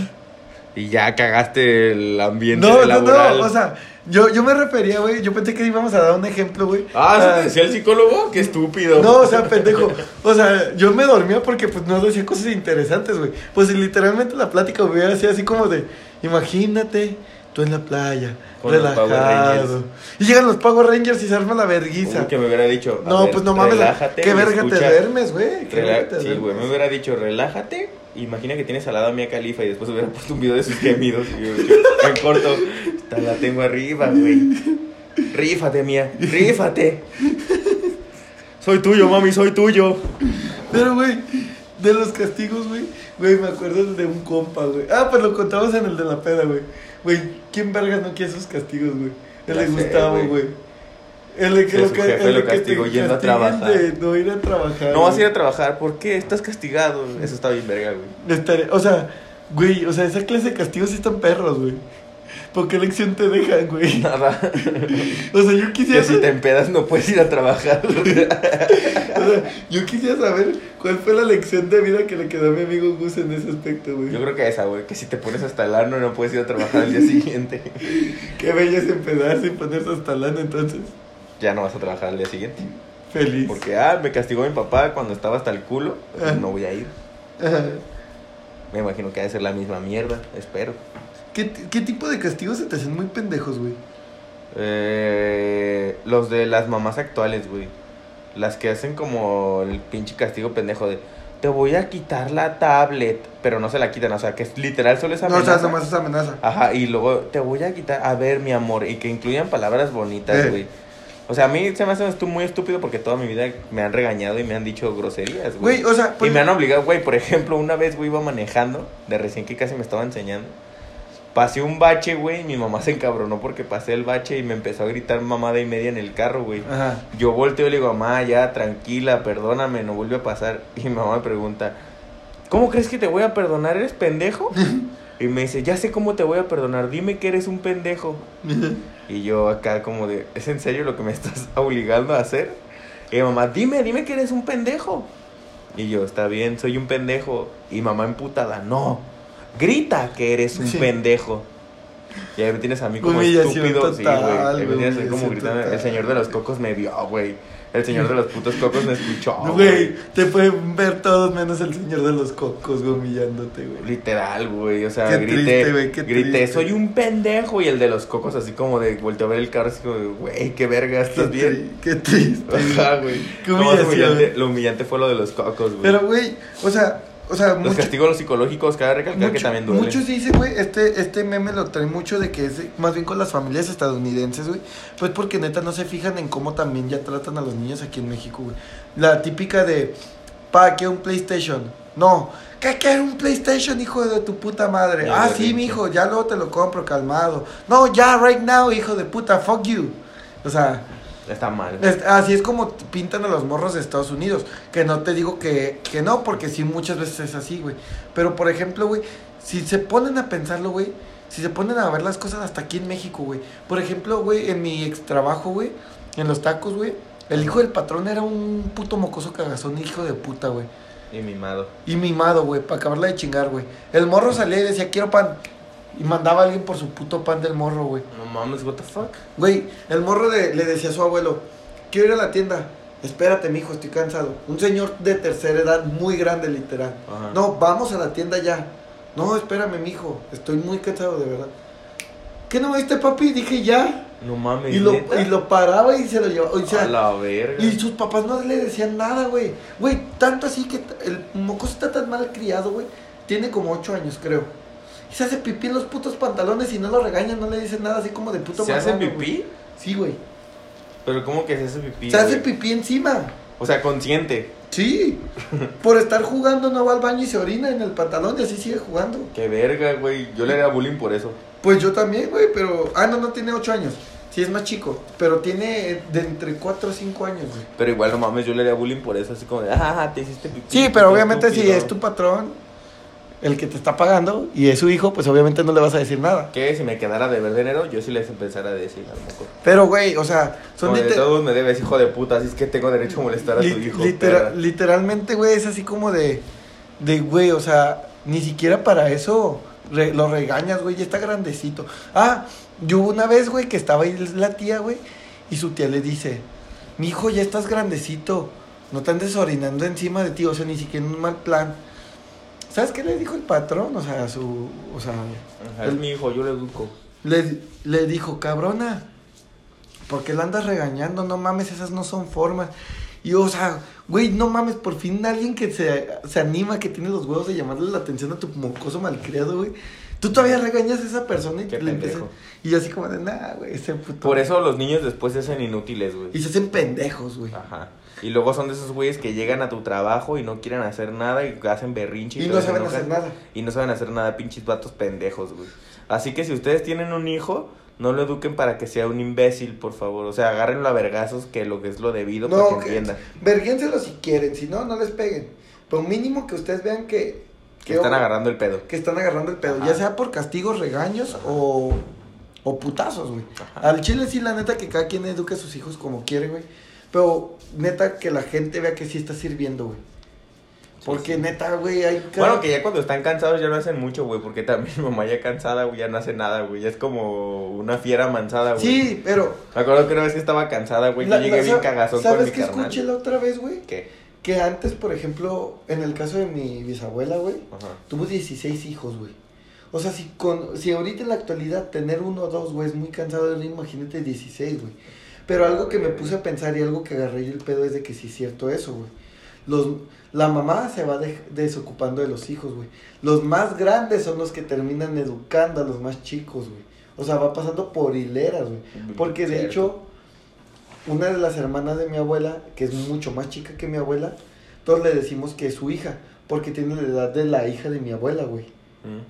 Y ya cagaste el ambiente No, no, laboral. no, o sea, yo, yo me refería, güey, yo pensé que íbamos a dar un ejemplo, güey. Ah, ¿eso Ah, te decía el psicólogo? Qué estúpido. No, o sea, pendejo. O sea, yo me dormía porque pues no decía cosas interesantes, güey. Pues literalmente la plática hubiera sido así como de, imagínate, tú en la playa, Con relajado. Y llegan los Power Rangers y se arma la verguiza. Uy, que me hubiera dicho. no, ver, pues no mames, relájate qué verga te duermes, güey. te sí, güey, me hubiera dicho, relájate. Imagina que tienes al lado a Mia Califa y después hubiera *laughs* puesto un video de sus gemidos. Y yo, yo, en corto, "Esta la tengo arriba, güey. Rífate, Mia, rífate. *laughs* Soy tuyo, mami, soy tuyo. Pero, güey, de los castigos, güey, güey, me acuerdo de un compa, güey. Ah, pues lo contamos en el de la peda, güey. Güey, ¿quién verga no quiere esos castigos, güey? El Ya de Gustavo, güey. El de que Que lo que el de lo que te yendo a trabajar. de no ir a trabajar. No vas a ir a trabajar, ¿por qué? Estás castigado. Eso está bien verga, güey. Estaré- o sea, güey, o sea, esa clase de castigos sí están perros, güey. ¿Por qué lección te dejan, güey? Nada. *laughs* O sea, yo quisiera Que si te empedas no puedes ir a trabajar. *laughs* O sea, yo quisiera saber cuál fue la lección de vida que le quedó a mi amigo Gus en ese aspecto, güey. Yo creo que esa, güey, que si te pones hasta el ano no puedes ir a trabajar al día *laughs* siguiente. Qué bello es empezar sin ponerse hasta lana, entonces. Ya no vas a trabajar al día siguiente. Feliz. Porque, ah, me castigó mi papá cuando estaba hasta el culo. pues Ah. no voy a ir. Ajá. Me imagino que ha de ser la misma mierda, espero. ¿Qué, ¿Qué tipo de castigos se te hacen muy pendejos, güey? Eh, los de las mamás actuales, güey. Las que hacen como el pinche castigo pendejo de te voy a quitar la tablet, pero no se la quitan, o sea, que es literal solo esa No, o amenaza. sea, nomás esa amenaza. Ajá, y luego te voy a quitar, a ver, mi amor, y que incluyan palabras bonitas, Eh. güey. O sea, a mí se me hace muy estúpido porque toda mi vida me han regañado y me han dicho groserías, Güey, o sea, Y pues- me han obligado, güey, por ejemplo, una vez, güey, iba manejando, de recién que casi me estaba enseñando. Pasé un bache, güey, y mi mamá se encabronó porque pasé el bache y me empezó a gritar mamada y media en el carro, güey. Ajá. Yo volteo y le digo, mamá, ya, tranquila, perdóname, no vuelve a pasar. Y mi mamá me pregunta, ¿cómo crees que te voy a perdonar? ¿Eres pendejo? *laughs* Y me dice, ya sé cómo te voy a perdonar, dime que eres un pendejo. *laughs* Y yo acá como de, ¿es en serio lo que me estás *laughs* obligando a hacer? Y mi mamá, dime, dime que eres un pendejo. Y yo, está bien, soy un pendejo. Y mamá emputada, no, grita que eres un Sí. pendejo. Y ahí me tienes a mí como Humillación estúpido, sí, güey. Ahí me tienes ahí como humillación gritando, el señor de los cocos me vio, güey. El señor de los putos cocos me escuchó, Güey, te pueden ver todos menos el señor de los cocos, humillándote, güey. Literal, güey, o sea, Qué grité, triste, güey, qué grité, triste. soy un pendejo. Y el de los cocos así como de, volteó a ver el carro así como güey, qué verga, Qué, ¿estás bien? tri- qué triste. Ajá, güey. Qué humillación. humillante, lo humillante fue lo de los cocos, güey. Pero, güey, o sea, o sea, los mucho- castigos psicológicos, cabe recalcar que también duelen. Muchos dicen, güey, este, este meme lo trae mucho de que es más bien con las familias estadounidenses, güey. Pues porque neta no se fijan en cómo también ya tratan a los niños aquí en México, güey. La típica de, pa, quiero un PlayStation. No, ¿qué quiero un PlayStation, hijo de tu puta madre? Ya, ah, sí, mijo, ya luego te lo compro, calmado. No, ya, right now, hijo de puta, fuck you. O sea, Está mal. así es como pintan a los morros de Estados Unidos. Que no te digo que, que no, porque sí muchas veces es así, güey. Pero por ejemplo, güey, si se ponen a pensarlo, güey, si se ponen a ver las cosas hasta aquí en México, güey. Por ejemplo, güey, en mi ex trabajo, güey, en los tacos, güey, el hijo del patrón era un puto mocoso cagazón, hijo de puta, güey. Y mimado. Y mimado, güey, para acabarla de chingar, güey. El morro salía y decía, quiero pan. Y mandaba a alguien por su puto pan del morro, güey. No mames, what the fuck. Güey, el morro le, le decía a su abuelo, quiero ir a la tienda. Espérate, mijo, estoy cansado. Un señor de tercera edad, muy grande, literal. Ajá. No, vamos a la tienda ya. No, espérame, mijo, estoy muy cansado, de verdad. ¿Qué no viste, papi? Dije ya. No mames, Y lo, y lo paraba y se lo llevaba. O sea, A la verga. y sus papás no le decían nada, güey. Güey, tanto así que el mocoso está tan mal criado, güey. Tiene como ocho años, creo. Y se hace pipí en los putos pantalones y no lo regañan, no le dicen nada así como de puto ¿Se hace güey. pipí? Sí, güey. Pero ¿cómo que se hace pipí? Se hace pipí encima. O sea, consciente. Sí. *laughs* Por estar jugando no va al baño y se orina en el pantalón y así sigue jugando. Qué verga, güey. Yo le haría bullying por eso. Pues yo también, güey, pero... Ah, no, no tiene ocho años. Sí, es más chico. Pero tiene de entre cuatro o cinco años, güey. Pero igual, no mames, yo le haría bullying por eso. Así como de, ah, te hiciste pipí. Sí, pero obviamente si estúpido". es tu patrón, el que te está pagando, y es su hijo, pues obviamente no le vas a decir nada. Que si me quedara de ver dinero, yo sí les empezara a decir a lo mejor. Pero, güey, o sea, son de todos me debes, hijo de puta, así es que tengo derecho a molestar a tu hijo. litera- perra. literalmente, güey, es así como de, de, güey, o sea, ni siquiera para eso re- lo regañas, güey, ya está grandecito. Ah, yo una vez, güey, que estaba ahí la tía, güey, y su tía le dice, mi hijo, ya estás grandecito, no te andes orinando encima de ti, o sea, ni siquiera en un mal plan. ¿Sabes qué le dijo el patrón? O sea, su, o sea, Ajá, es mi hijo, yo le educo. le, le dijo, cabrona, ¿por qué la andas regañando? No mames, esas no son formas. Y, o sea, güey, no mames, por fin alguien que se, se anima, que tiene los huevos de llamarle la atención a tu mocoso malcriado, güey. Tú todavía regañas a esa persona y Qué le empiezas. Y así como de, nah, güey, ese puto. Por eso los niños después se hacen inútiles, güey. Y se hacen pendejos, güey. Ajá. Y luego son de esos güeyes que llegan a tu trabajo y no quieren hacer nada y hacen berrinche. Y no todavía se saben enojan. hacer nada. Y no saben hacer nada, pinches vatos pendejos, güey. Así que si ustedes tienen un hijo, no lo eduquen para que sea un imbécil, por favor. O sea, agárrenlo a vergazos, que lo que es lo debido para que No, que, entienda. verguénselo si quieren, si no, no les peguen. Pero mínimo que ustedes vean que... Que están agarrando el pedo. que están agarrando el pedo, Ajá. ya sea por castigos, regaños o, o putazos, güey. Ajá. Al chile sí, la neta, que cada quien eduque a sus hijos como quiere, güey. Pero neta, que la gente vea que sí está sirviendo, güey. Porque sí. neta, güey, hay... Bueno, que ya cuando están cansados ya no hacen mucho, güey. Porque también *laughs* mi mamá ya cansada, güey, ya no hace nada, güey. Ya es como una fiera manzada, güey. Sí, pero... Me acuerdo que una vez que estaba cansada, güey, yo llegué bien cagazón con ¿Sabes mi qué escuché la otra vez, güey? ¿Qué? Que antes, por ejemplo, en el caso de mi bisabuela, güey, tuvo 16 hijos, güey. O sea, si, con, si ahorita en la actualidad tener uno o dos, güey, es muy cansado, imagínate 16, güey. Pero algo que me puse a pensar y algo que agarré yo el pedo es de que sí es cierto eso, güey. Los, la mamá se va de- desocupando de los hijos, güey. Los más grandes son los que terminan educando a los más chicos, güey. O sea, va pasando por hileras, güey. Porque de hecho, una de las hermanas de mi abuela, que es mucho más chica que mi abuela, todos le decimos que es su hija, porque tiene la edad de la hija de mi abuela, güey. Mm.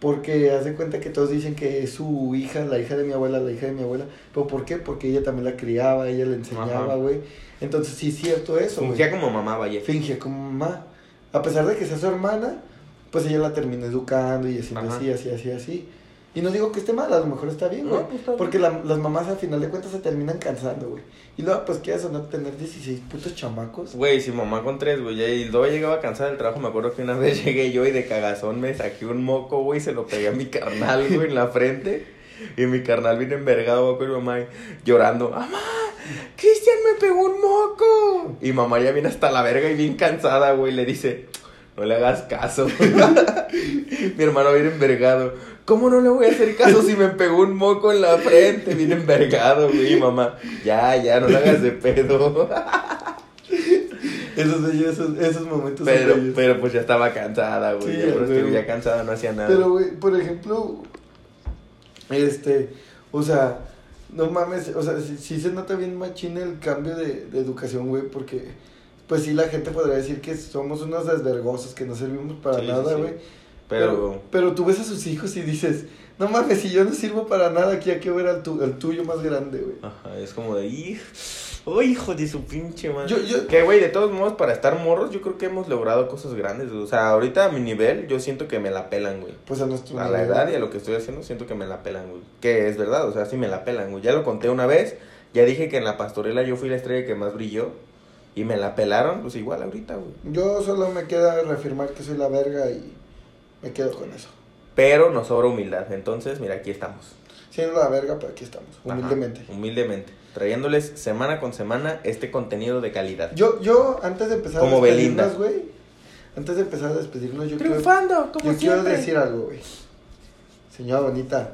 Porque haz de cuenta que todos dicen que es su hija, la hija de mi abuela, la hija de mi abuela. ¿Pero por qué? Porque ella también la criaba, ella le enseñaba, güey. Entonces sí es cierto eso, güey. Fungía como mamá, vaya. Finge como mamá. A pesar de que sea su hermana, pues ella la termina educando y haciendo Ajá. así, así, así, así. Y no digo que esté mal, a lo mejor está bien, güey. No, pues está bien. Porque la- las mamás al final de cuentas se terminan cansando, güey. Y luego, pues, ¿qué haces? ¿No tener 16 putos chamacos? Güey, si mamá con tres, güey, y luego llegaba cansada del trabajo, me acuerdo que una vez *laughs* llegué yo y de cagazón me saqué un moco, güey, se lo pegué a mi carnal, *laughs* güey, en la frente. Y mi carnal vino envergado, güey, mamá y llorando, ¡Mamá! ¡Cristian me pegó un moco! Y mamá ya viene hasta la verga y bien cansada, güey, le dice, no le hagas caso. *laughs* mi hermano viene envergado. ¿Cómo no le voy a hacer caso si me pegó un moco en la frente? Viene envergado, güey, mamá. Ya, ya, no le hagas de pedo. *laughs* Esos, esos, esos momentos Pero, pero pues ya estaba cansada, güey. Sí, ya, pero güey. ya cansada no hacía nada. Pero, güey, por ejemplo, este, o sea, no mames, o sea, sí, sí se nota bien machín el cambio de, de educación, güey, porque, pues sí, la gente podría decir que somos unos desvergosos, que no servimos para Sí, nada, sí. güey. pero, Pero, pero tú ves a sus hijos y dices, no mames, si yo no sirvo para nada, aquí hay que ver al, tu, al tuyo más grande, güey. Ajá, es como de, "Hij- oh, hijo de su pinche madre. Yo- yo- Que, güey, de todos modos, para estar morros, yo creo que hemos logrado cosas grandes. güey. O sea, ahorita a mi nivel, yo siento que me la pelan, güey. Pues a nuestro A la nivel. edad y a lo que estoy haciendo, siento que me la pelan, güey. Que es verdad, o sea, sí me la pelan, güey. Ya lo conté una vez, ya dije que en la pastorela yo fui la estrella que más brilló. Y me la pelaron, pues igual ahorita, güey. Yo solo me queda reafirmar que soy la verga y me quedo con eso. Pero nos sobra humildad. Entonces, mira, aquí estamos. Siendo la verga, pero aquí estamos, Ajá, humildemente. humildemente. Trayéndoles semana con semana este contenido de calidad. Yo, yo, antes de empezar Como a despedirnos, Belinda. güey. Antes de empezar a despedirnos, yo quiero, Triunfando, como yo quiero siempre. decir algo, güey. Señora bonita,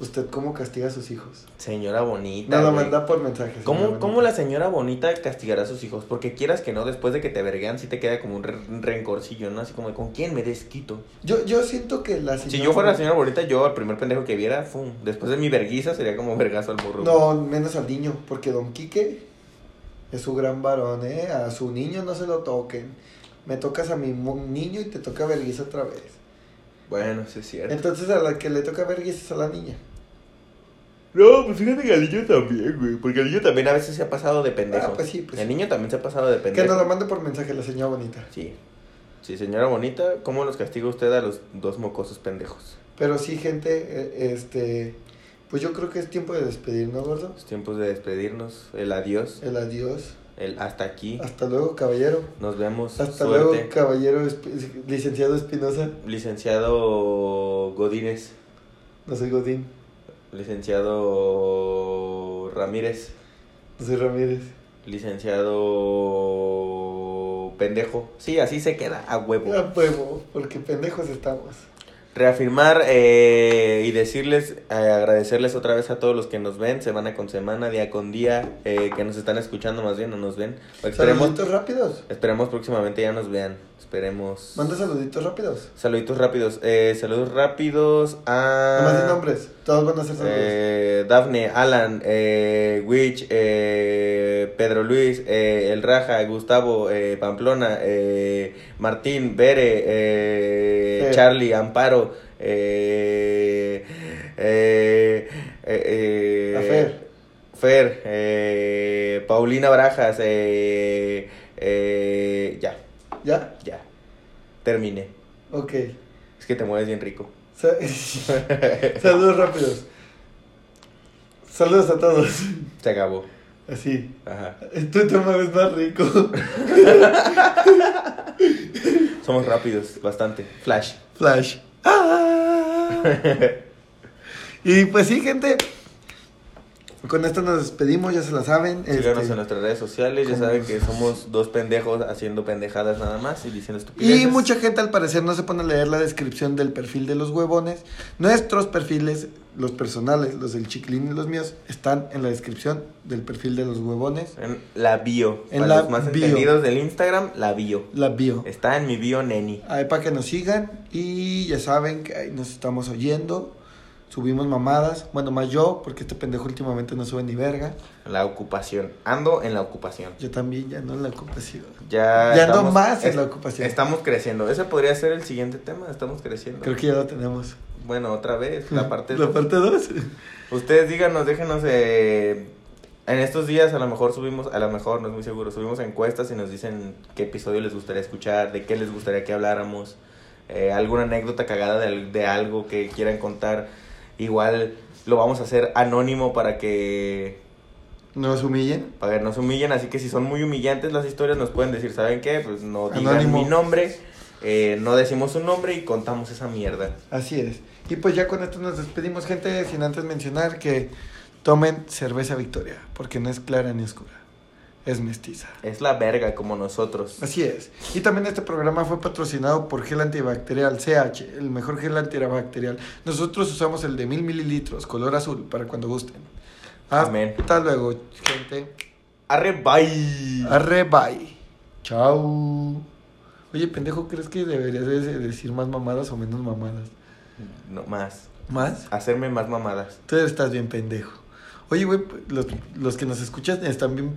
¿usted cómo castiga a sus hijos? Señora bonita. Nos lo güey. manda por mensaje. ¿Cómo. ¿Cómo la señora bonita castigará a sus hijos? Porque quieras que no, después de que te verguean, sí te queda como un, re- un rencorcillo, ¿no? Así como, ¿con quién me desquito? Yo, yo siento que la señora. Si yo fuera la señora bonita, yo al primer pendejo que viera, ¡fum! Después de mi verguiza sería como vergazo al morro. No, menos al niño, porque Don Quique es su gran varón, ¿eh? A su niño no se lo toquen. Me tocas a mi niño y te toca vergüenza otra vez. Bueno, eso es cierto. Entonces a la que le toca vergüenza es a la niña. No, pues fíjate que al niño también, güey. Porque el niño también a veces se ha pasado de pendejo. Ah, pues sí, pues El niño también se ha pasado de Que pendejo. nos lo mande por mensaje la señora bonita. Sí. Sí, señora bonita, ¿cómo los castiga usted a los dos mocosos pendejos? Pero sí, gente, eh, este. Pues yo creo que es tiempo de despedirnos, gordo. Es tiempo de despedirnos. El adiós. El adiós. El hasta aquí. Hasta luego, caballero. Nos vemos. Hasta Suerte. luego, caballero licenciado Espinosa. Licenciado Godínez. No soy Godín, Licenciado Ramírez. soy Ramírez. Licenciado Pendejo. Sí, así se queda a huevo. A huevo, porque pendejos estamos. Reafirmar eh, y decirles, eh, agradecerles otra vez a todos los que nos ven semana con semana, día con día, eh, que nos están escuchando más bien, no nos ven. Esperemos, rápidos. esperemos próximamente ya nos vean. Esperemos. Manda saluditos rápidos. Saluditos rápidos. Eh, saludos rápidos a. Nomás de nombres. Todos van a ser saludos. Eh, Dafne, Alan, eh, Witch, eh, Pedro Luis, eh, El Raja, Gustavo, eh, Pamplona, eh, Martín, Bere, eh. Charlie, Amparo, eh, eh, eh, eh, Fer. Fer, eh, Paulina Barajas, eh, eh, ya, ¿Ya? ya, terminé. Ok. Es que te mueves bien rico. Sa- *laughs* saludos rápidos. Saludos a todos. Se acabó. Así. Ajá. Tú te mueves más rico. *laughs* Somos rápidos, bastante. Flash. Flash. Ah. *laughs* Y pues sí, gente. Con esto nos despedimos, ya se la saben. Síganos este, en nuestras redes sociales. Ya ¿cómo saben que somos dos pendejos haciendo pendejadas nada más y diciendo estupideces. Y mucha gente al parecer no se pone a leer la descripción del perfil de los huevones. Nuestros perfiles, los personales, los del chiquilín y los míos, están en la descripción del perfil de los huevones. En la bio. En Para la los más bio. entendidos del Instagram, la bio. La bio. Está en mi bio, neni. Ahí para que nos sigan y ya saben que ahí nos estamos oyendo. Subimos mamadas. Bueno, más yo, porque este pendejo últimamente no sube ni verga. La ocupación. Ando en la ocupación. Yo también ya no en la ocupación. Ya, Ya ando estamos- más en es- la ocupación. Estamos creciendo. Ese podría ser el siguiente tema. Estamos creciendo. Creo que ya lo tenemos. Bueno, otra vez, la *laughs* parte La parte 2. Ustedes díganos, déjenos eh, en estos días a lo mejor subimos, a lo mejor no es muy seguro, subimos encuestas y nos dicen qué episodio les gustaría escuchar, de qué les gustaría que habláramos, eh, alguna anécdota cagada de, de algo que quieran contar. Igual lo vamos a hacer anónimo para que ¿No nos humillen? para que nos humillen, así que si son muy humillantes las historias nos pueden decir, ¿saben qué? Pues no digan Anónimo. mi nombre, eh, no decimos su nombre y contamos esa mierda. Así es. Y pues ya con esto nos despedimos, gente, sin antes mencionar que tomen cerveza Victoria, porque no es clara ni oscura, es mestiza. Es la verga como nosotros. Así es. Y también este programa fue patrocinado por gel antibacterial CH, el mejor gel antibacterial. Nosotros usamos el de mil mililitros, color azul, para cuando gusten. Hasta Amén. luego, gente. Arre, bye. Arre, bye. Chao. Oye, pendejo, ¿crees que deberías de decir más mamadas o menos mamadas? No más. ¿Más? Hacerme más mamadas. Tú estás bien pendejo. Oye, güey, los, los que nos escuchan están bien